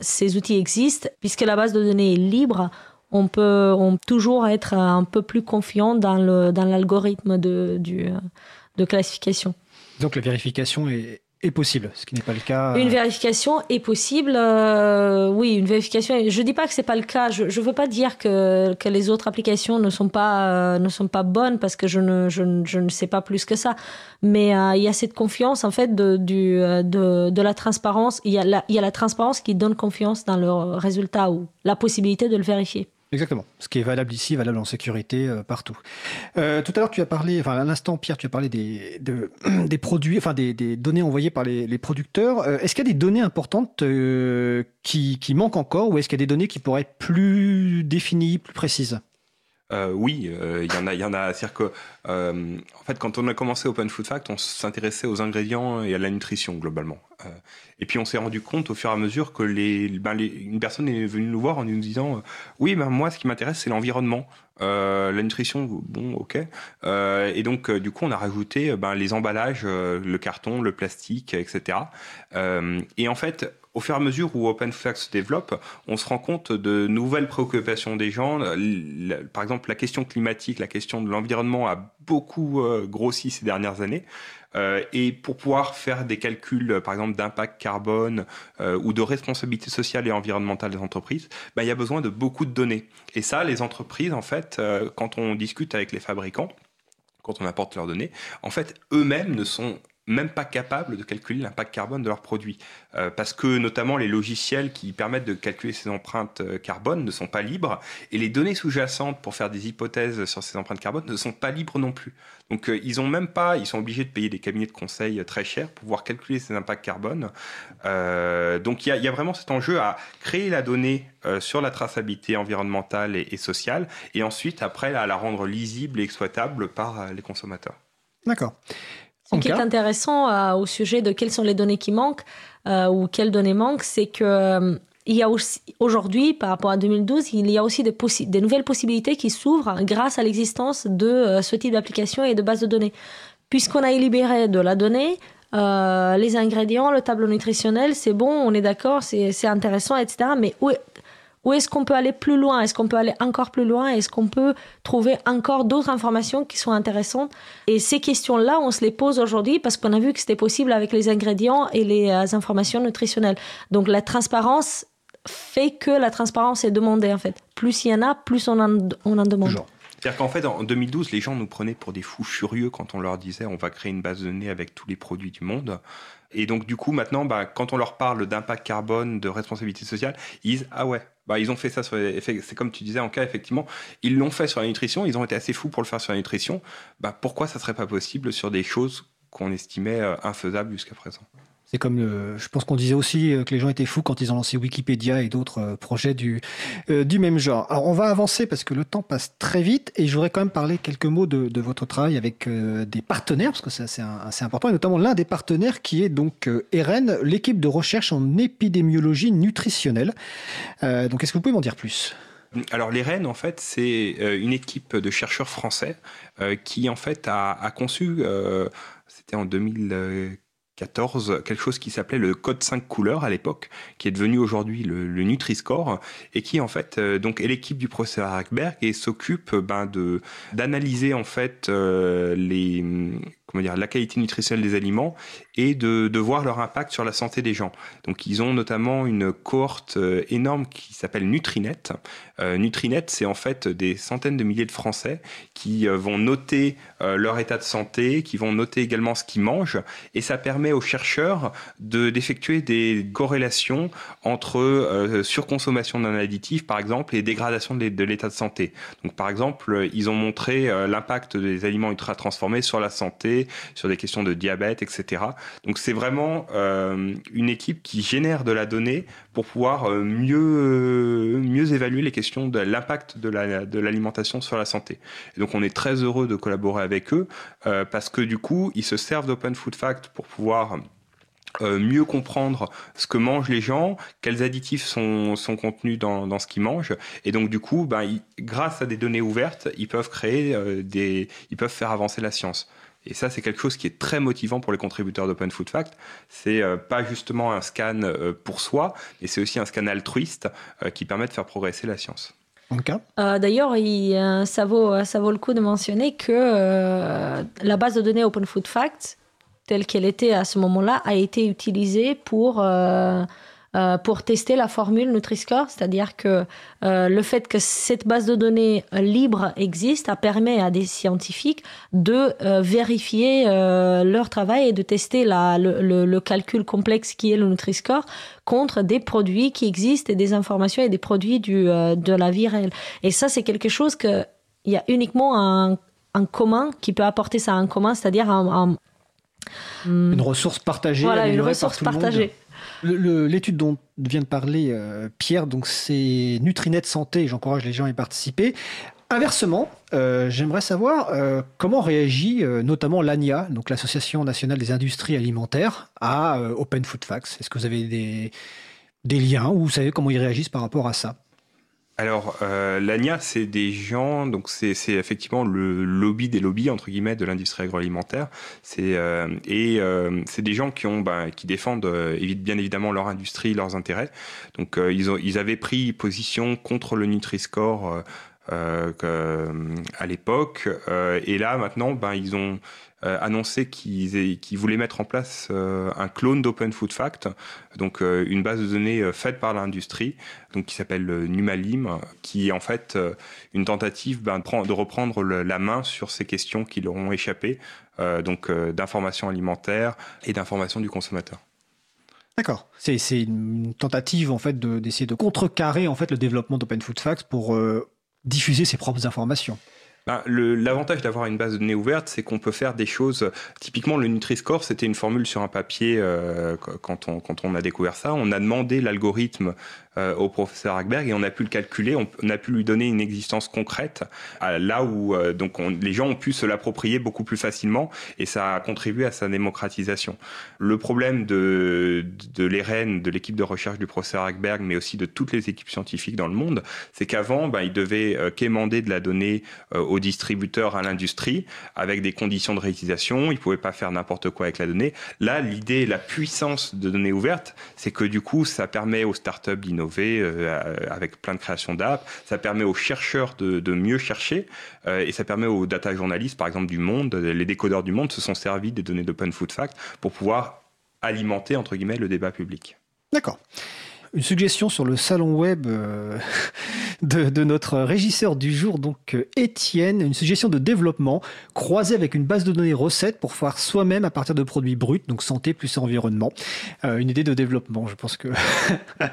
ces outils existent puisque la base de données est libre. On peut on toujours être un peu plus confiant dans le dans l'algorithme de, du, de classification. Donc la vérification est, possible, ce qui n'est pas le cas. Une vérification est possible, euh, oui, une vérification. Je ne dis pas que c'est pas le cas. Je ne veux pas dire que, que les autres applications ne sont pas euh, ne sont pas bonnes parce que je ne je, je ne sais pas plus que ça. Mais euh, il y a cette confiance en fait de du de, de la transparence. Il y a la, il y a la transparence qui donne confiance dans le résultat ou la possibilité de le vérifier. Exactement. Ce qui est valable ici, valable en sécurité euh, partout. Euh, tout à l'heure, tu as parlé, enfin à l'instant, Pierre, tu as parlé des, de, [clears throat] des produits, enfin des, des, données envoyées par les, les producteurs. Euh, est-ce qu'il y a des données importantes qui, qui manquent encore, ou est-ce qu'il y a des données qui pourraient être plus définies, plus précises? Euh, oui, euh, il y en a. C'est-à-dire que, euh, en fait, quand on a commencé Open Food Fact, on s'intéressait aux ingrédients et à la nutrition globalement. Et puis on s'est rendu compte au fur et à mesure que les, ben une personne est venue nous voir en nous disant, oui, ben moi, ce qui m'intéresse, c'est l'environnement. La nutrition, bon, ok. Et donc, du coup, on a rajouté ben, les emballages, le carton, le plastique, etc. et en fait, au fur et à mesure où OpenFact se développe, on se rend compte de nouvelles préoccupations des gens. Par exemple, la question climatique, la question de l'environnement a beaucoup euh, grossi ces dernières années. Euh, et pour pouvoir faire des calculs, par exemple, d'impact carbone euh, ou de responsabilité sociale et environnementale des entreprises, bah, il y a besoin de beaucoup de données. Et ça, les entreprises, en fait, quand on discute avec les fabricants, quand on apporte leurs données, en fait, eux-mêmes ne sont même pas capables de calculer l'impact carbone de leurs produits. Euh, parce que notamment les logiciels qui permettent de calculer ces empreintes euh, carbone ne sont pas libres et les données sous-jacentes pour faire des hypothèses sur ces empreintes carbone ne sont pas libres non plus. Donc euh, ils ont même pas, ils sont obligés de payer des cabinets de conseil très chers pour pouvoir calculer ces impacts carbone. donc il y, a, vraiment cet enjeu à créer la donnée sur la traçabilité environnementale et, sociale et ensuite après à la rendre lisible et exploitable par les consommateurs. D'accord. Ce qui est intéressant euh, au sujet de quelles sont les données qui manquent euh, ou quelles données manquent, c'est que euh, il y a aussi aujourd'hui, par rapport à 2012, il y a aussi des, des nouvelles possibilités qui s'ouvrent grâce à l'existence de ce type d'application et de base de données. Puisqu'on a libéré de la donnée, les ingrédients, le tableau nutritionnel, c'est bon, on est d'accord, c'est intéressant, etc. Mais où est, où est-ce qu'on peut aller plus loin? Est-ce qu'on peut aller encore plus loin? Est-ce qu'on peut trouver encore d'autres informations qui sont intéressantes? Et ces questions-là, on se les pose aujourd'hui parce qu'on a vu que c'était possible avec les ingrédients et les euh, informations nutritionnelles. Donc la transparence fait que la transparence est demandée en fait. Plus il y en a, plus on en, on en demande. C'est-à-dire qu'en fait, en 2012, les gens nous prenaient pour des fous furieux quand on leur disait on va créer une base de données avec tous les produits du monde. Et donc, du coup, maintenant, bah, quand on leur parle d'impact carbone, de responsabilité sociale, ils disent Ah ouais, bah, ils ont fait ça sur les... C'est comme tu disais en cas, effectivement, ils l'ont fait sur la nutrition, ils ont été assez fous pour le faire sur la nutrition. Bah, pourquoi ça serait pas possible sur des choses qu'on estimait euh, infaisables jusqu'à présent? C'est comme, je pense qu'on disait aussi euh, que les gens étaient fous quand ils ont lancé Wikipédia et d'autres euh, projets du, euh, du même genre. Alors on va avancer parce que le temps passe très vite et je voudrais quand même parler quelques mots de, de votre travail avec des partenaires parce que c'est assez important et notamment l'un des partenaires qui est donc EREN, l'équipe de recherche en épidémiologie nutritionnelle. donc est-ce que vous pouvez m'en dire plus? Alors l'EREN, en fait, c'est une équipe de chercheurs français qui, en fait, a, a conçu, c'était en 2000 14, quelque chose qui s'appelait le code 5 couleurs à l'époque, qui est devenu aujourd'hui le, Nutri-Score, et qui en fait euh, donc est l'équipe du professeur Hackberg et s'occupe ben, d'analyser en fait euh, les comment dire, la qualité nutritionnelle des aliments et de, de, voir leur impact sur la santé des gens. Donc ils ont notamment une cohorte euh, énorme qui s'appelle Nutrinet. Euh, Nutrinet, c'est en fait des centaines de milliers de Français qui euh, vont noter leur état de santé, qui vont noter également ce qu'ils mangent, et ça permet aux chercheurs de, d'effectuer des corrélations entre surconsommation d'un additif, par exemple, et dégradation de, de l'état de santé. Donc par exemple, ils ont montré l'impact des aliments ultra transformés sur la santé, sur des questions de diabète, etc. Donc c'est vraiment euh, une équipe qui génère de la donnée pour pouvoir euh, mieux, euh, mieux évaluer les questions de l'impact de l'alimentation la, de sur la santé. Et donc on est très heureux de collaborer avec eux parce que du coup, ils se servent d'Open Food Fact pour pouvoir mieux comprendre ce que mangent les gens, quels additifs sont, sont contenus dans, dans ce qu'ils mangent, et donc du coup, ben, grâce à des données ouvertes, ils peuvent créer des, ils peuvent faire avancer la science. Et ça, c'est quelque chose qui est très motivant pour les contributeurs d'Open Food Fact. C'est euh, pas justement un scan euh, pour soi, mais c'est aussi un scan altruiste euh, qui permet de faire progresser la science. Euh, D'ailleurs, ça, vaut, ça vaut le coup de mentionner que euh, la base de données Open Food Fact, telle qu'elle était à ce moment-là, a été utilisée pour euh, euh, pour tester la formule Nutri-Score, c'est-à-dire que euh, le fait que cette base de données libre existe a permis à des scientifiques de euh, vérifier euh, leur travail et de tester la, le, le, le, calcul complexe qui est le Nutri-Score contre des produits qui existent et des informations et des produits du, euh, de la vie réelle. Et ça, c'est quelque chose que il y a uniquement un, un commun qui peut apporter ça en commun, c'est-à-dire un, un, une ressource partagée. Voilà, une ressource partagée. L'étude dont vient de parler euh, Pierre, donc c'est Nutrinet Santé, j'encourage les gens à y participer. Inversement, euh, j'aimerais savoir euh, comment réagit notamment l'ANIA, donc l'Association nationale des industries alimentaires, à Open Food Facts. Est-ce que vous avez des, des liens ou vous savez comment ils réagissent par rapport à ça? Alors, euh, l'ANIA, c'est des gens, donc c'est effectivement le lobby des lobbies entre guillemets de l'industrie agroalimentaire. C'est euh, et euh, c'est des gens qui ont, ben, qui défendent euh, bien évidemment leur industrie, leurs intérêts. Donc, euh, ils ont, ils avaient pris position contre le Nutri-Score euh, à l'époque, et là maintenant, ben ils ont annoncé qu'ils qu voulaient mettre en place euh, un clone d'Open Food Fact, donc euh, une base de données faite par l'industrie, donc qui s'appelle Numalim, qui est en fait une tentative ben, de reprendre la main sur ces questions qui leur ont échappé, donc d'information alimentaire et d'information du consommateur. D'accord. C'est une tentative en fait d'essayer de, contrecarrer en fait le développement d'Open Food Facts pour euh, diffuser ses propres informations. Ben, L'avantage d'avoir une base de données ouverte, c'est qu'on peut faire des choses. Typiquement, le Nutri-Score, c'était une formule sur un papier euh, quand, on, quand on a découvert ça. On a demandé l'algorithme euh, au professeur Hackberg et on a pu le calculer, on, a pu lui donner une existence concrète, là où euh, donc on, les gens ont pu se l'approprier beaucoup plus facilement et ça a contribué à sa démocratisation. Le problème de, de l'ERN, de l'équipe de recherche du professeur Hackberg, mais aussi de toutes les équipes scientifiques dans le monde, c'est qu'avant, ben, ils devaient euh, quémander de la donnée euh, aux distributeurs, à l'industrie, avec des conditions de réutilisation, ils pouvaient pas faire n'importe quoi avec la donnée. Là, l'idée, la puissance de données ouvertes, c'est que du coup, ça permet aux startups d'innover euh, avec plein de créations d'apps. Ça permet aux chercheurs de, de mieux chercher euh, et ça permet aux data journalistes, par exemple du Monde, les décodeurs du Monde se sont servis des données d'Open Food Fact pour pouvoir alimenter entre guillemets le débat public. D'accord une suggestion sur le salon web euh, de, notre régisseur du jour, donc euh, Étienne, une suggestion de développement croisée avec une base de données recettes pour faire soi-même à partir de produits bruts, donc santé plus environnement. Euh, une idée de développement, je pense que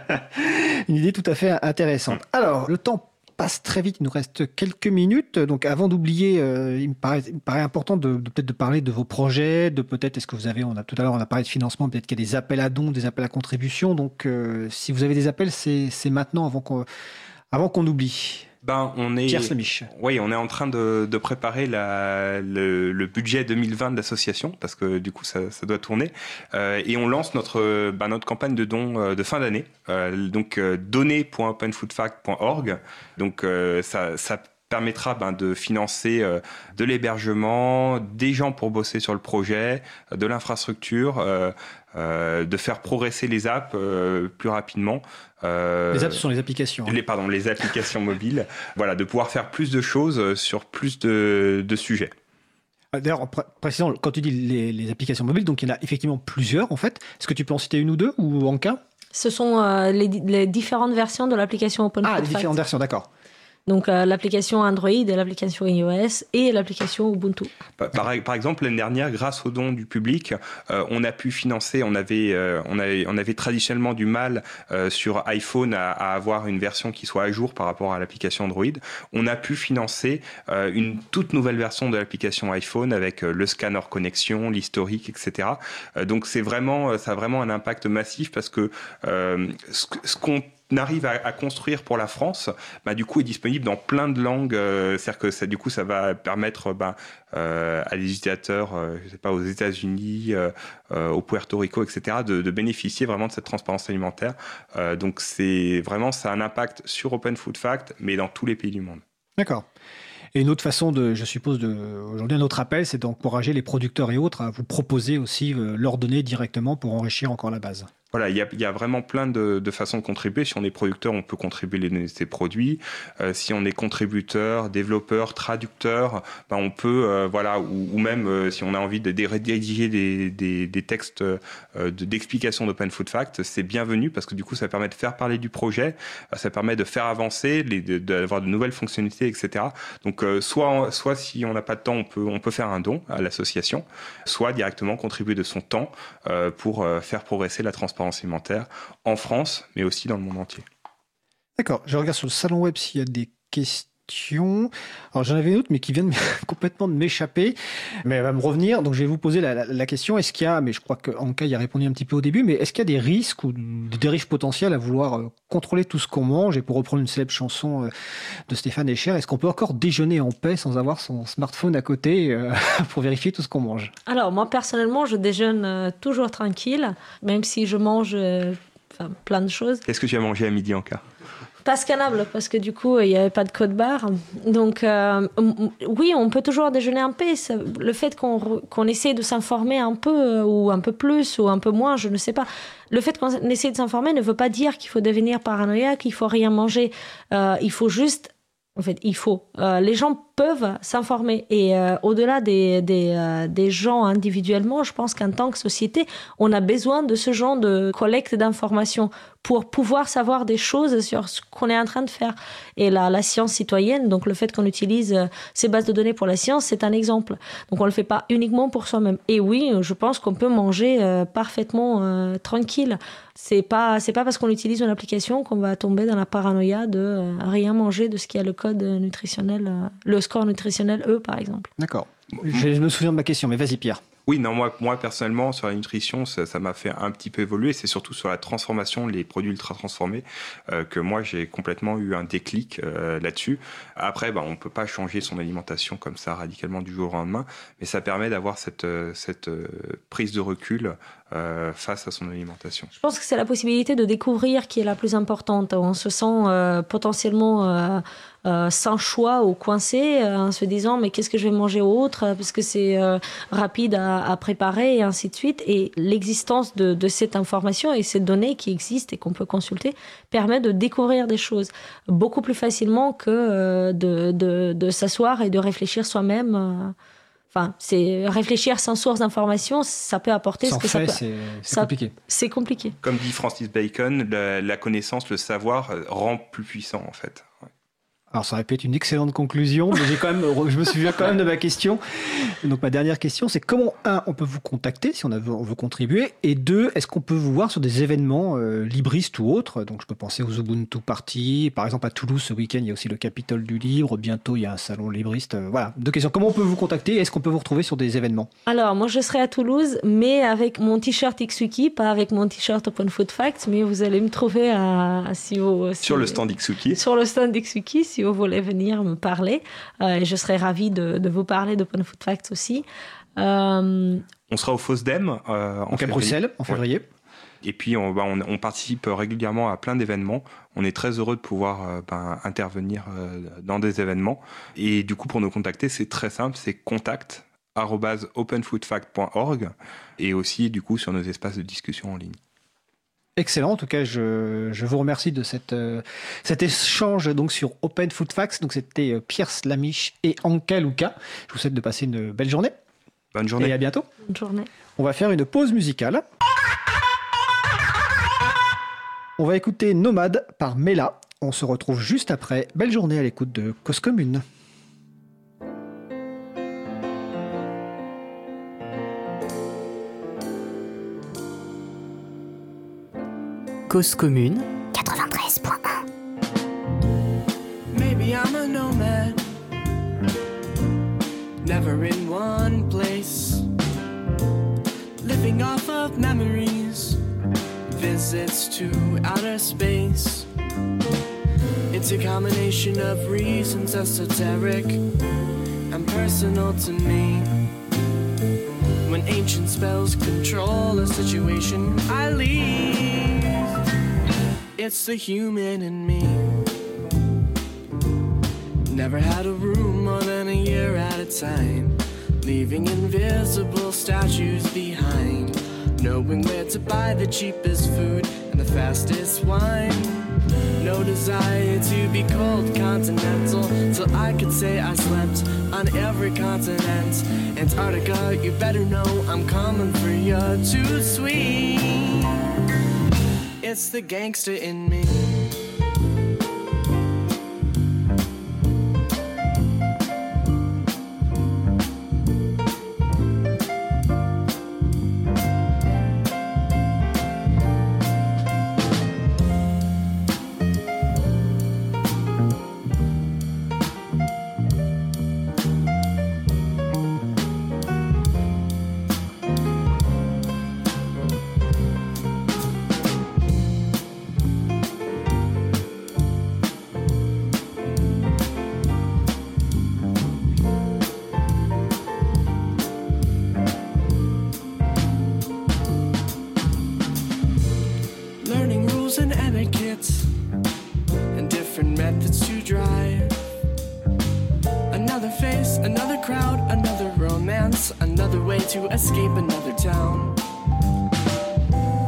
[laughs] une idée tout à fait intéressante. Alors, le temps passe très vite, il nous reste quelques minutes. Donc avant d'oublier, euh, il, me paraît, important de, peut-être de parler de vos projets, de peut-être est-ce que vous avez, on a tout à l'heure on a parlé de financement, peut-être qu'il y a des appels à dons, des appels à contribution. Donc si vous avez des appels, c'est maintenant avant qu'on avant qu'on oublie. Ben, on est, Pierre Slemiche. Oui, on est en train de, de préparer la, le, le, budget 2020 de l'association parce que du coup ça, ça doit tourner euh, et on lance notre ben, notre campagne de dons euh, de fin d'année. Euh, donc euh, donner.openfoodfact.org. Donc ça, ça permettra ben, de financer euh, de l'hébergement, des gens pour bosser sur le projet, de l'infrastructure, euh, de faire progresser les apps plus rapidement. les apps sont les applications. Les, pardon, les applications [laughs] mobiles. Voilà, de pouvoir faire plus de choses sur plus de, de sujets. D'ailleurs, précisément, quand tu dis les, applications mobiles, donc il y en a effectivement plusieurs en fait. Est-ce que tu peux en citer une ou deux ou en cas? Ce sont les, les, différentes versions de l'application OpenFootFact. Ah, les différentes versions, d'accord. Donc euh, l'application Android l'application iOS et l'application Ubuntu. Par, exemple, l'année dernière, grâce aux dons du public, euh, on a pu financer, on avait, euh, on avait, on avait traditionnellement du mal sur iPhone à, à, avoir une version qui soit à jour par rapport à l'application Android. On a pu financer une toute nouvelle version de l'application iPhone avec le scanner connexion, l'historique, etc. donc c'est vraiment, ça a vraiment un impact massif parce que ce, ce qu'on arrive à, construire pour la France, bah, du coup est disponible dans plein de langues. Euh, c'est-à-dire que ça, du coup, ça va permettre bah, euh, à utilisateurs, euh, je sais pas, aux États-Unis, au Puerto Rico, etc., de, bénéficier vraiment de cette transparence alimentaire. donc c'est vraiment ça a un impact sur Open Food Fact, mais dans tous les pays du monde. D'accord. Et une autre façon je suppose, aujourd'hui un autre appel, c'est d'encourager les producteurs et autres à vous proposer aussi leurs données directement pour enrichir encore la base voilà, il y a, vraiment plein de, façons de contribuer. Si on est producteur, on peut contribuer les de ses produits. Euh, si on est contributeur, développeur, traducteur, ben on peut, euh, voilà, ou, même euh, si on a envie de, rédiger des, des, textes d'explication d'Open Food Fact, c'est bienvenu parce que du coup, ça permet de faire parler du projet, ça permet de faire avancer, d'avoir de, nouvelles fonctionnalités, etc. Donc, soit, soit si on n'a pas de temps, on peut, on peut faire un don à l'association, soit directement contribuer de son temps pour faire progresser la transparence alimentaire en France, mais aussi dans le monde entier. D'accord, je regarde sur le salon web s'il y a des questions. Alors j'en avais une autre, mais qui vient [laughs] complètement de m'échapper, mais elle va me revenir. Donc je vais vous poser la, question. Est-ce qu'il y a, mais je crois qu'Anka y a répondu un petit peu au début, mais est-ce qu'il y a des risques ou des dérives potentielles à vouloir euh, contrôler tout ce qu'on mange? Et pour reprendre une célèbre chanson euh, de Stéphane Echer, est-ce qu'on peut encore déjeuner en paix sans avoir son smartphone à côté euh, [laughs] pour vérifier tout ce qu'on mange? Alors moi personnellement, je déjeune toujours tranquille, même si je mange plein de choses. Qu'est-ce que tu as mangé à midi en cas pas scannable parce que du coup il n'y avait pas de code barre. Donc euh, oui, on peut toujours déjeuner en paix. Le fait qu'on essaie de s'informer un peu euh, ou un peu plus ou un peu moins, je ne sais pas. Le fait qu'on essaie de s'informer ne veut pas dire qu'il faut devenir paranoïaque, qu'il faut rien manger. Euh, il faut juste en fait, il faut. les gens peuvent s'informer. Et au-delà des, des, des, gens individuellement, je pense qu'en tant que société, on a besoin de ce genre de collecte d'informations pour pouvoir savoir des choses sur ce qu'on est en train de faire. Et la, la science citoyenne, donc le fait qu'on utilise euh, ces bases de données pour la science, c'est un exemple. Donc on le fait pas uniquement pour soi-même. Et oui, je pense qu'on peut manger euh, parfaitement euh, tranquille. C'est pas c'est pas parce qu'on utilise une application qu'on va tomber dans la paranoïa de rien manger de ce qui a le code nutritionnel, le score nutritionnel E par exemple. D'accord. Je me souviens de ma question, mais vas-y Pierre. Oui, non, moi, moi personnellement, sur la nutrition, ça m'a fait un petit peu évoluer. C'est surtout sur la transformation, les produits ultra transformés, euh, que moi j'ai complètement eu un déclic euh, là-dessus. Après, bah, on peut pas changer son alimentation comme ça radicalement du jour au lendemain, mais ça permet d'avoir cette, euh, cette prise de recul euh, face à son alimentation. Je pense que c'est la possibilité de découvrir qui est la plus importante. On se sent euh, potentiellement euh, sans choix ou coincé en se disant mais qu'est-ce que je vais manger autre parce que c'est rapide à, préparer et ainsi de suite. Et l'existence de, cette information et ces données qui existent et qu'on peut consulter permet de découvrir des choses beaucoup plus facilement que de, de s'asseoir et de réfléchir soi-même. Enfin, c'est réfléchir sans source d'information, ça peut apporter ce que ça peut. C'est compliqué. C'est compliqué. Comme dit Francis Bacon, la, connaissance, le savoir rend plus puissant en fait. Alors ça aurait pu être une excellente conclusion, mais j'ai quand même, je me souviens quand même de ma question. Donc ma dernière question, c'est comment un, on peut vous contacter si on, veut contribuer, et deux, est-ce qu'on peut vous voir sur des événements euh, libristes ou autres? Donc je peux penser aux Ubuntu Party, par exemple à Toulouse ce week-end, il y a aussi le Capitole du Livre. Bientôt il y a un salon libriste. Euh, voilà, deux questions. Comment on peut vous contacter Est-ce qu'on peut vous retrouver sur des événements? Alors moi je serai à Toulouse, mais avec mon t-shirt Xwiki, pas avec mon t-shirt Open Food Facts, mais vous allez me trouver à, si vous, sur le stand Xwiki. Sur le stand Xwiki, si vous voulez venir me parler. Euh, et je serais ravie de, vous parler d'Open Food Facts aussi. Euh, on sera au FOSDEM euh, en février. Bruxelles en février. Et puis bah, on, on, participe régulièrement à plein d'événements. On est très heureux de pouvoir ben, intervenir dans des événements. Et du coup, pour nous contacter, c'est très simple, c'est contact openfoodfact.org et aussi du coup sur nos espaces de discussion en ligne. Excellent. En tout cas, je, je vous remercie de cette, euh, cet échange donc sur Open Food Facts. Donc, c'était euh, Pierre et Anka Luka. Je vous souhaite de passer une belle journée. Bonne journée. Et à bientôt. Bonne journée. On va faire une pause musicale. On va écouter Nomade par Mela. On se retrouve juste après. Belle journée à l'écoute de Cause Commune. Cause commune 93.1 Maybe I'm a nomad, never in one place, living off of memories, visits to outer space. It's a combination of reasons esoteric and personal to me. When ancient spells control a situation, I leave. It's the human in me. Never had a room more than a year at a time. Leaving invisible statues behind. Knowing where to buy the cheapest food and the fastest wine. No desire to be called continental. Till I could say I slept on every continent. Antarctica, you better know I'm coming for you. Too sweet. It's the gangster in me. Drive. Another face, another crowd, another romance, another way to escape another town.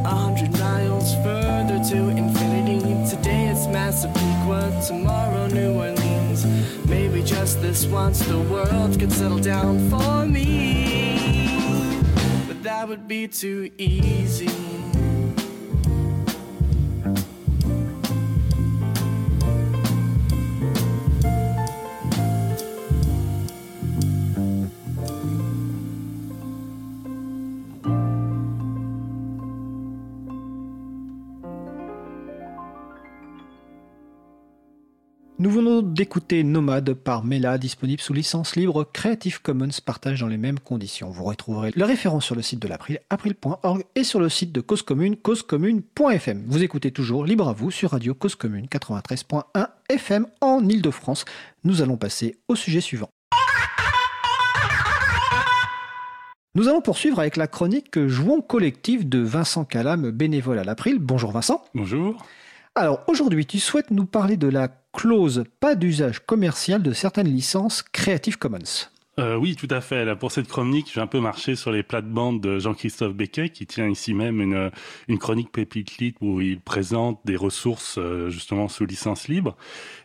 A hundred miles further to infinity. Today it's Massapequa, tomorrow New Orleans. Maybe just this once the world could settle down for me. But that would be too easy. D'écouter Nomade par Mela, disponible sous licence libre Creative Commons, partage dans les mêmes conditions. Vous retrouverez la référence sur le site de l'April, april.org, et sur le site de Cause Commune, causecommune.fm. Vous écoutez toujours Libre à vous sur Radio Cause Commune 93.1 FM en Ile-de-France. Nous allons passer au sujet suivant. Nous allons poursuivre avec la chronique Jouons collectif de Vincent Calam, bénévole à l'April. Bonjour Vincent. Bonjour. Alors aujourd'hui, tu souhaites nous parler de la clause pas d'usage commercial de certaines licences Creative Commons. Euh, oui, tout à fait. Pour cette chronique, j'ai un peu marché sur les plates-bandes de Jean-Christophe Becquet, qui tient ici même une, une chronique Pépite Lit où il présente des ressources euh, justement sous licence libre.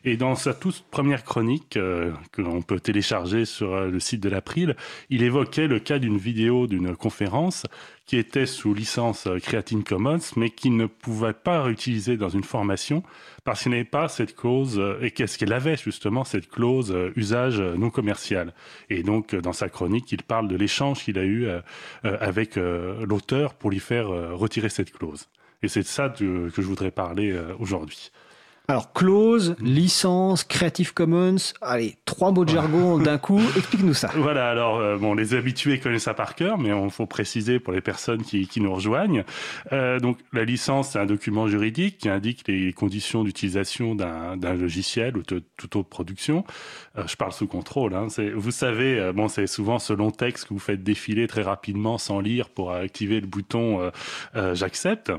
Et dans sa toute première chronique, euh, que l'on peut télécharger sur euh, le site de l'April, il évoquait le cas d'une vidéo d'une conférence qui était sous licence euh, Creative Commons, mais qui ne pouvait pas réutiliser dans une formation parce qu'il n'avait pas cette clause, euh, et qu'est-ce qu'elle avait justement, cette clause euh, usage non commercial. Et donc, dans sa chronique, il parle de l'échange qu'il a eu avec l'auteur pour lui faire retirer cette clause. Et c'est de ça que je voudrais parler aujourd'hui. Alors clause, licence, Creative Commons, allez, trois mots de jargon [laughs] d'un coup, explique-nous ça. Voilà, alors euh, bon, les habitués connaissent ça par cœur, mais il faut préciser pour les personnes qui, qui nous rejoignent. Euh, donc la licence, c'est un document juridique qui indique les conditions d'utilisation d'un d'un logiciel ou de toute autre production. Euh, je parle sous contrôle. Hein, vous savez, euh, bon, c'est souvent ce long texte que vous faites défiler très rapidement sans lire pour activer le bouton euh, j'accepte.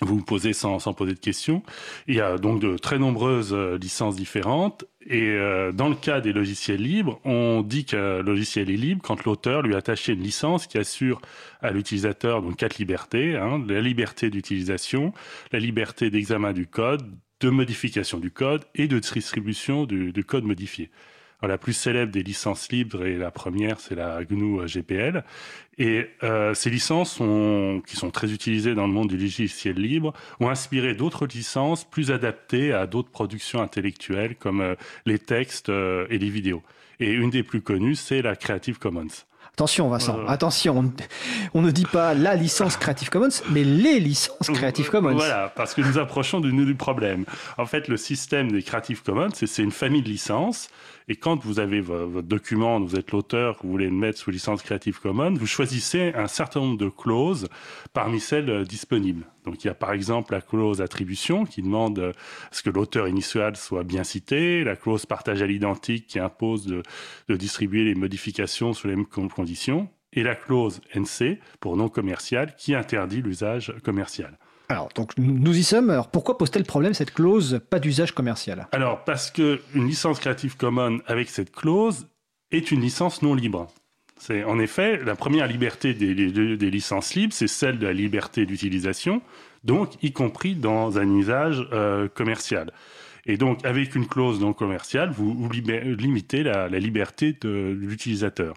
Vous vous posez sans, sans poser de questions. Il y a donc de très nombreuses euh, licences différentes. Et euh, dans le cas des logiciels libres, on dit qu'un logiciel est libre quand l'auteur lui a attaché une licence qui assure à l'utilisateur donc quatre libertés hein, la liberté d'utilisation, la liberté d'examen du code, de modification du code et de distribution du, du code modifié. Alors, la plus célèbre des licences libres et la première, c'est la GNU GPL. Et euh, ces licences, sont, qui sont très utilisées dans le monde du logiciel libre, ont inspiré d'autres licences plus adaptées à d'autres productions intellectuelles comme euh, les textes euh, et les vidéos. Et une des plus connues, c'est la Creative Commons. Attention, Vincent, Euh. attention, on, on ne dit pas la licence Creative Commons, mais les licences Creative Commons. Voilà, parce que nous approchons du nœud du problème. En fait, le système des Creative Commons, c'est c'est une famille de licences. Et quand vous avez vo- votre document, vous êtes l'auteur, vous voulez le mettre sous licence Creative Commons, vous choisissez un certain nombre de clauses parmi celles euh, disponibles. Donc il y a par exemple la clause attribution qui demande euh, à ce que l'auteur initial soit bien cité, la clause partage à l'identique qui impose de, de distribuer les modifications sous les mêmes con- conditions, et la clause NC pour non commercial qui interdit l'usage commercial. Alors, donc nous y sommes. Alors, pourquoi pose-t-elle problème cette clause pas d'usage commercial? Alors, parce que une licence Creative Commons avec cette clause est une licence non libre. C'est en effet la première liberté des, licences libres, c'est celle de la liberté d'utilisation, donc y compris dans un usage euh, commercial. Et donc, avec une clause non commerciale, vous, limitez la, la liberté de l'utilisateur.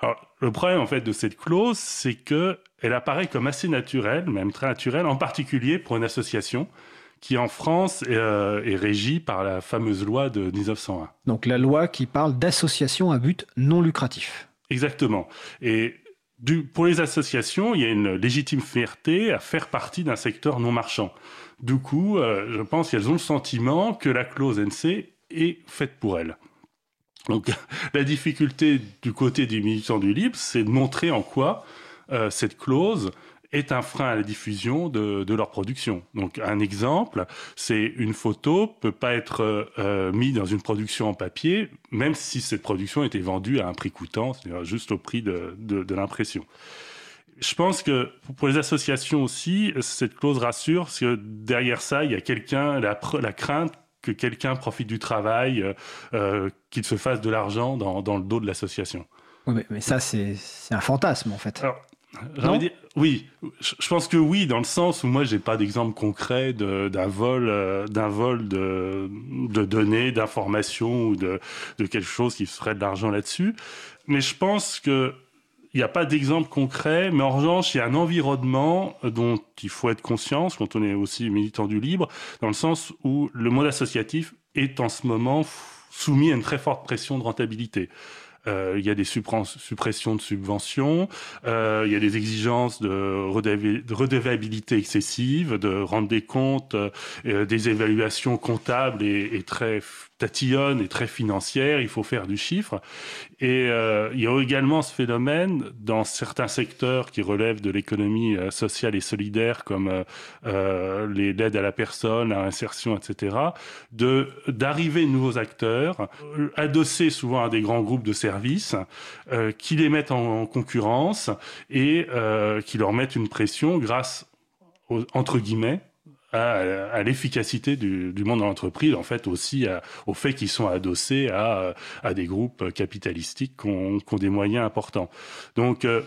Alors, le problème en fait de cette clause, c'est que elle apparaît comme assez naturelle, même très naturelle, en particulier pour une association qui en France est, euh, est régie par la fameuse loi de 1901. Donc, la loi qui parle d'association à but non lucratif. Exactement. Et du, pour les associations, il y a une légitime fierté à faire partie d'un secteur non marchand. Du coup, euh, je pense qu'elles ont le sentiment que la clause NC est faite pour elles. Donc, [laughs] la difficulté du côté des militants du libre, c'est de montrer en quoi euh, cette clause est un frein à la diffusion de, de leur production. Donc, un exemple, c'est une photo peut pas être euh, mise dans une production en papier, même si cette production était vendue à un prix coûtant, c'est-à-dire juste au prix de, de, de l'impression. Je pense que pour les associations aussi, cette clause rassure, parce que derrière ça, il y a quelqu'un, la, crainte que quelqu'un profite du travail, euh, euh, qu'il se fasse de l'argent dans, dans le dos de l'association. Oui, mais, mais ça, c'est c'est un fantasme, en fait. Alors, dire- oui, je pense que oui, dans le sens où moi j'ai pas d'exemple concret de- d'un vol, euh, d'un vol de, de données, d'informations ou de, de quelque chose qui ferait de l'argent là-dessus. Mais je pense que il n'y a pas d'exemple concret, mais en revanche, il y a un environnement dont il faut être conscient quand on est aussi militant du libre, dans le sens où le monde associatif est en ce moment soumis à une très forte pression de rentabilité. Euh, il y a des suppressions de subventions, euh, il y a des exigences de redevabilité excessive, de rendre des comptes, euh, des évaluations comptables et, et très tatillonnes et très financières. Il faut faire du chiffre. Et euh, il y a également ce phénomène dans certains secteurs qui relèvent de l'économie euh, sociale et solidaire, comme euh, euh, les l'aide à la personne, la réinsertion, etc., de d'arriver de nouveaux acteurs, euh, adossés souvent à des grands groupes de services, qui les mettent en, en concurrence et qui leur mettent une pression grâce, aux- entre guillemets, à, à l'efficacité du, du monde de l'entreprise, en fait aussi à- au fait qu'ils sont adossés à, à des groupes capitalistiques qui ont, qui ont des moyens importants. Donc, euh,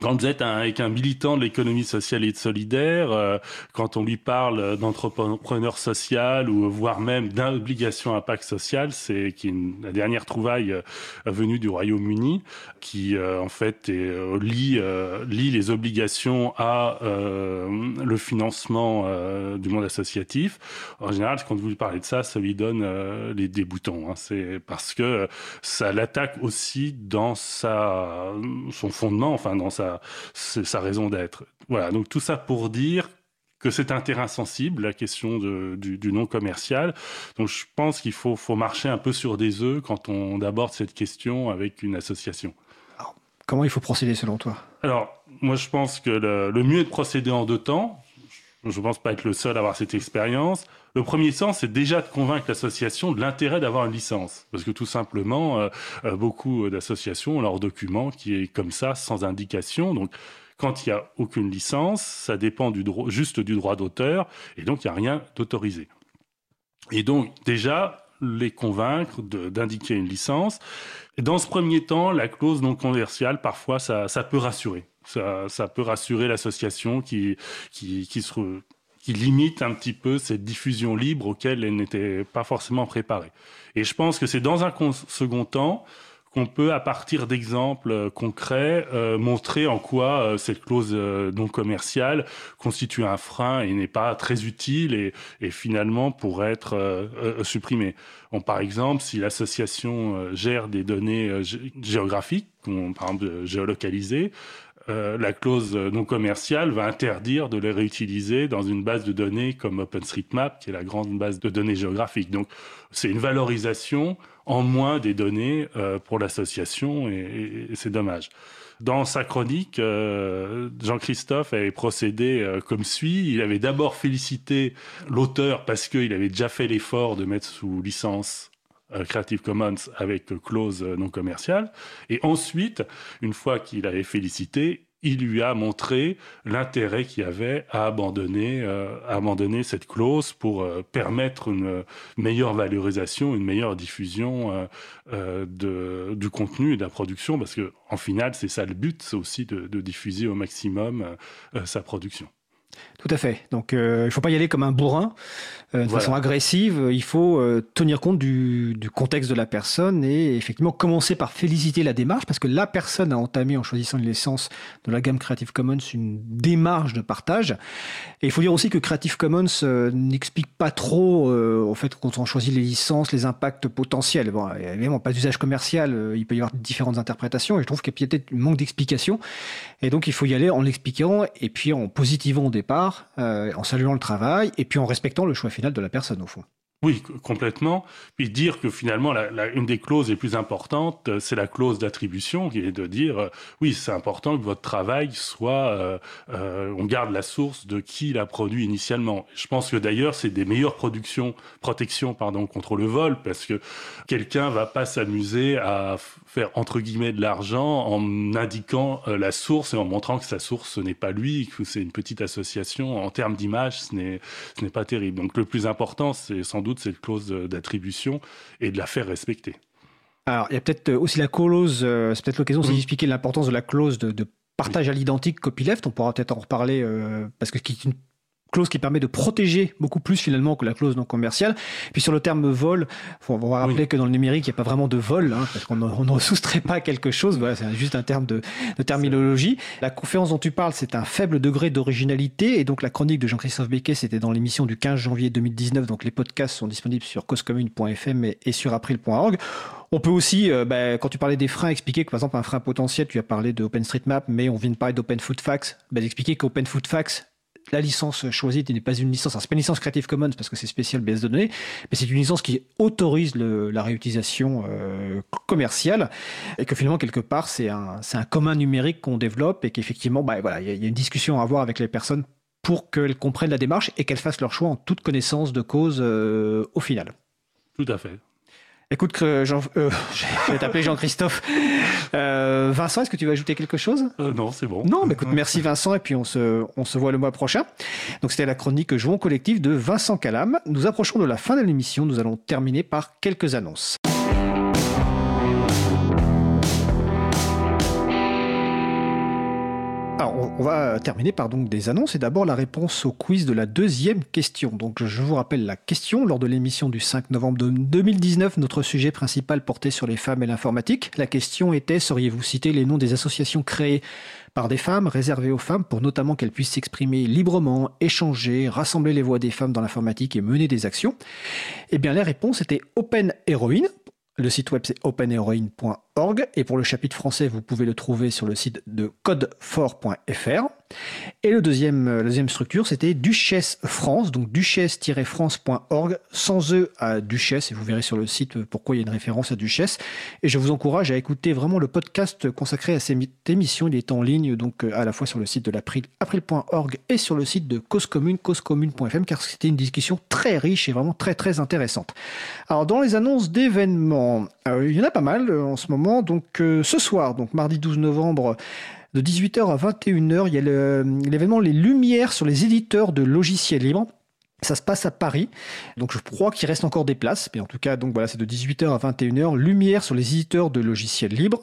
quand vous êtes un, avec un militant de l'économie sociale et solidaire, euh, quand on lui parle d'entrepreneur social ou voire même d'obligation impact social, c'est la dernière trouvaille euh, venue du Royaume-Uni, qui euh, en fait est, euh, lie, euh, lie les obligations à euh, le financement euh, du monde associatif. En général, quand vous lui parlez de ça, ça lui donne euh, les, des boutons. Hein. C'est parce que ça l'attaque aussi dans sa, son fondement, enfin dans sa, sa sa raison d'être. Voilà, donc tout ça pour dire que c'est un terrain sensible, la question de- du, du non commercial. Donc je pense qu'il faut, faut marcher un peu sur des œufs quand on aborde cette question avec une association. Comment il faut procéder selon toi? Alors, moi, je pense que le, le mieux est de procéder en deux temps. Je ne pense pas être le seul à avoir cette expérience. Le premier sens, c'est déjà de convaincre l'association de l'intérêt d'avoir une licence. Parce que tout simplement, euh, euh, beaucoup d'associations ont leur document qui est comme ça, sans indication. Donc, Quand il n'y a aucune licence, ça dépend du juste du droit d'auteur, et donc il n'y a rien d'autorisé. Et donc déjà, les convaincre d'indiquer une licence. Et dans ce premier temps, la clause non commerciale, parfois, ça peut rassurer. Ça, peut rassurer l'association qui, limite un petit peu cette diffusion libre auquel elle n'était pas forcément préparée. Et je pense que c'est dans un second temps qu'on peut, à partir d'exemples euh, concrets, euh, montrer en quoi euh, cette clause non commerciale constitue un frein et n'est pas très utile et, finalement pourrait être supprimée. Par exemple, si l'association gère des données géographiques, par exemple géolocalisées, la clause non commerciale va interdire de les réutiliser dans une base de données comme OpenStreetMap, qui est la grande base de données géographiques. Donc, c'est une valorisation en moins des données euh, pour l'association et, c'est dommage. Dans sa chronique, euh, Jean-Christophe avait procédé euh, comme suit. Il avait d'abord félicité l'auteur parce qu'il avait déjà fait l'effort de mettre sous licence Creative Commons avec clause non commerciale. Et ensuite, une fois qu'il avait félicité, il lui a montré l'intérêt qu'il avait à abandonner, euh, à abandonner cette clause pour euh, permettre une meilleure valorisation, une meilleure diffusion euh, du contenu et de la production, parce que en final, c'est ça le but, c'est aussi de, diffuser au maximum sa production. Tout à fait. Donc, il ne faut pas y aller comme un bourrin. Euh, de façon agressive, il faut euh, tenir compte du, du, contexte de la personne et effectivement commencer par féliciter la démarche parce que la personne a entamé en choisissant une licence de la gamme Creative Commons une démarche de partage. Et il faut dire aussi que Creative Commons euh, n'explique pas trop, au fait, quand on choisit les licences, les impacts potentiels. Bon, évidemment, pas d'usage commercial, il peut y avoir différentes interprétations et je trouve qu'il y a peut-être un manque d'explication. Et donc, il faut y aller en l'expliquant et puis en positivant au départ, en saluant le travail et puis en respectant le choix de la personne, au fond. Oui, complètement. Puis dire que finalement, une des clauses les plus importantes, euh, c'est la clause d'attribution, qui est de dire, euh, oui, c'est important que votre travail soit, euh, euh, on garde la source de qui l'a produit initialement. Je pense que d'ailleurs, c'est des meilleures protections, contre le vol, parce que quelqu'un va pas s'amuser à faire entre guillemets de l'argent en indiquant la source et en montrant que sa source ce n'est pas lui, que c'est une petite association. En termes d'image, ce n'est ce n'est pas terrible. Donc le plus important, c'est sans doute cette clause d'attribution et de la faire respecter. Alors, il y a peut-être aussi la clause, euh, c'est peut-être l'occasion d'expliquer l'importance de la clause de, partage à l'identique copyleft. On pourra peut-être en reparler euh, parce que c'est une clause qui permet de protéger beaucoup plus finalement que la clause non commerciale. Puis sur le terme vol, faut, on va rappeler que dans le numérique, il n'y a pas vraiment de vol, hein, parce qu'on ne soustrait pas quelque chose. Voilà, c'est juste un terme de, de, terminologie. La conférence dont tu parles, c'est un faible degré d'originalité. Et donc la chronique de Jean-Christophe Becquet, c'était dans l'émission du 15 janvier 2019. Donc les podcasts sont disponibles sur causecommune.fm et, et sur april.org. On peut aussi, euh, bah, quand tu parlais des freins, expliquer que par exemple un frein potentiel, tu as parlé de OpenStreetMap, mais on vient de parler d'OpenFootFax, bah, d'expliquer qu'OpenFootFax la licence choisie n'est pas une licence, c'est pas une licence Creative Commons parce que c'est spécial base de données, mais c'est une licence qui autorise la réutilisation euh, commerciale et que finalement quelque part c'est un, un commun numérique qu'on développe et qu'effectivement bah, voilà il y, a une discussion à avoir avec les personnes pour qu'elles comprennent la démarche et qu'elles fassent leur choix en toute connaissance de cause euh, au final. Tout à fait. Écoute, Jean, euh, je vais t'appeler Jean-Christophe. Euh, Vincent, est-ce que tu veux ajouter quelque chose? Euh, Non, c'est bon. Non, mais écoute, merci Vincent, et puis on se, on se voit le mois prochain. Donc c'était la chronique Jouons collectif de Vincent Calam. Nous approchons de la fin de l'émission. Nous allons terminer par quelques annonces. On va terminer par donc des annonces et d'abord la réponse au quiz de la deuxième question. Donc je vous rappelle la question lors de l'émission du 5 novembre 2019, notre sujet principal portait sur les femmes et l'informatique. La question était sauriez-vous citer les noms des associations créées par des femmes, réservées aux femmes pour notamment qu'elles puissent s'exprimer librement, échanger, rassembler les voix des femmes dans l'informatique et mener des actions? Eh bien, les réponses étaient Open Heroine. Le site web c'est openheroine.org et pour le chapitre français, vous pouvez le trouver sur le site de codefort.fr. Et le deuxième, euh, la deuxième structure, c'était Duchesse France, donc duchesse-france.org, sans E à Duchesse, et vous verrez sur le site euh, pourquoi il y a une référence à Duchesse. Et je vous encourage à écouter vraiment le podcast consacré à cette émission. Il est en ligne, donc euh, à la fois sur le site de l'April, april.org, et sur le site de Cause Commune, causecommune.fm, car c'était une discussion très riche et vraiment très très intéressante. Alors dans les annonces d'événements, il y en a pas mal en ce moment. Donc ce soir, donc mardi 12 novembre, De 18h à 21h, il y a l'événement Les Lumières sur les éditeurs de logiciels libres. Ça se passe à Paris, donc je crois qu'il reste encore des places, mais en tout cas, donc voilà, c'est de 18h à 21h. Lumière sur les éditeurs de logiciels libres.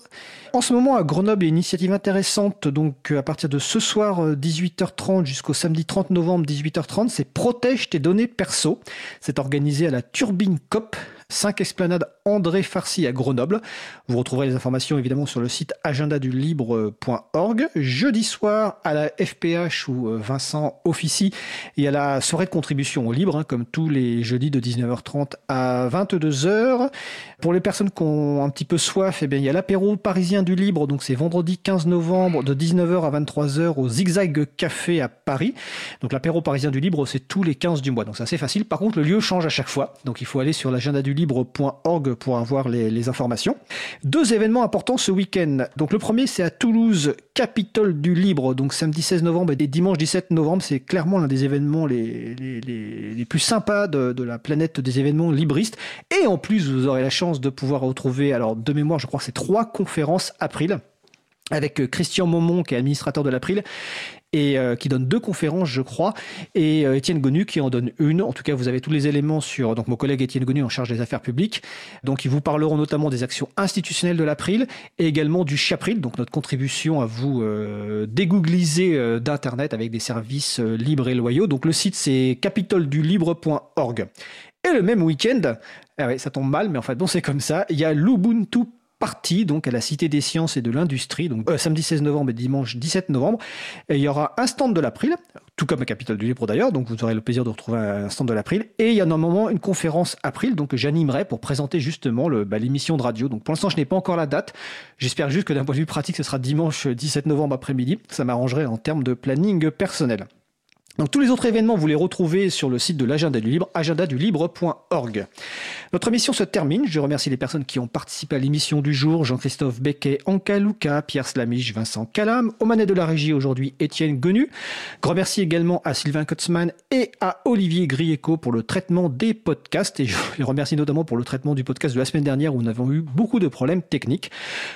En ce moment, à Grenoble, il y a une initiative intéressante, donc à partir de ce soir 18h30 jusqu'au samedi 30 novembre 18h30, c'est Protège tes données perso. C'est organisé à la Turbine COP, 5 esplanades André Farcy à Grenoble. Vous retrouverez les informations évidemment sur le site agendadulibre.org. Jeudi soir à la FPH où euh, Vincent officie, il y a la soirée de contribution au libre, hein, comme tous les jeudis de 19h30 à 22h. Pour les personnes qui ont un petit peu soif, eh bien, il y a l'apéro parisien du libre, donc c'est vendredi 15 novembre de 19h à 23h au Zigzag Café à Paris. Donc l'apéro parisien du libre, c'est tous les 15 du mois, donc c'est assez facile. Par contre, le lieu change à chaque fois, donc il faut aller sur l'agendadulibre.org pour avoir les, informations. Deux événements importants ce week-end. Donc le premier, c'est à Toulouse, Capitole du Libre, donc samedi 16 novembre et dimanche 17 novembre. C'est clairement l'un des événements les, les, plus sympas de, de, la planète des événements libristes. Et en plus, vous aurez la chance de pouvoir retrouver, alors de mémoire, je crois que c'est trois conférences April avec euh, Christian Momont, qui est administrateur de l'April, et euh, qui donne deux conférences, je crois, et euh, Étienne Gonu qui en donne une. En tout cas, vous avez tous les éléments sur donc mon collègue Étienne Gonu en charge des affaires publiques. Donc, ils vous parleront notamment des actions institutionnelles de l'April et également du Chapril, donc notre contribution à vous euh, dégoogliser d'internet avec des services libres et loyaux. Donc, le site c'est capitoledulibre.org. Et le même week-end, ah ouais, ça tombe mal, mais en fait, bon, c'est comme ça. Il y a l'Ubuntu partie donc à la Cité des Sciences et de l'Industrie, donc euh, samedi 16 novembre et dimanche 17 novembre. Il y aura un stand de l'April, tout comme la capitale du Libre d'ailleurs, donc vous aurez le plaisir de retrouver un stand de l'April. Et il y a normalement une conférence April, donc que j'animerai pour présenter justement bah, l'émission de radio. Donc pour l'instant, je n'ai pas encore la date. J'espère juste que d'un point de vue pratique, ce sera dimanche 17 novembre après-midi. Ça m'arrangerait en termes de planning personnel. Donc tous les autres événements, vous les retrouvez sur le site de l'agenda du libre, agendadulibre.org. Notre émission se termine. Je remercie les personnes qui ont participé à l'émission du jour. Jean-Christophe Becquet, Anka Luca, Pierre Slamiche, Vincent Calam. Au manet de la régie aujourd'hui, Étienne Gonu. Grand merci également à Sylvain Kotzmann et à Olivier Grieco pour le traitement des podcasts. Et je [laughs] les remercie notamment pour le traitement du podcast de la semaine dernière où nous avons eu beaucoup de problèmes techniques.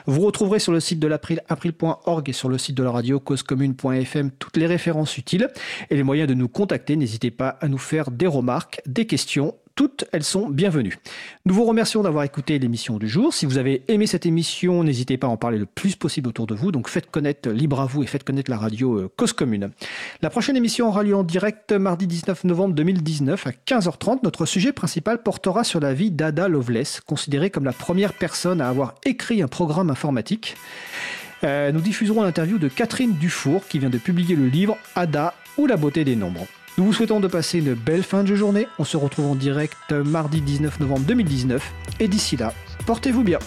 Vous retrouverez sur le site de l'April, april.org et sur le site de la radio causecommune.fm toutes les références utiles. Et les moyen de nous contacter. N'hésitez pas à nous faire des remarques, des questions. Toutes, elles sont bienvenues. Nous vous remercions d'avoir écouté l'émission du jour. Si vous avez aimé cette émission, n'hésitez pas à en parler le plus possible autour de vous. Donc faites connaître Libre à vous et faites connaître la radio euh, Cause Commune. La prochaine émission aura lieu en direct mardi 19 novembre 2019 à 15h30. Notre sujet principal portera sur la vie d'Ada Loveless, considérée comme la première personne à avoir écrit un programme informatique. Euh, nous diffuserons l'interview de Catherine Dufour qui vient de publier le livre Ada ou la beauté des nombres. Nous vous souhaitons de passer une belle fin de journée. On se retrouve en direct mardi 19 novembre 2019. Et d'ici là, portez-vous bien.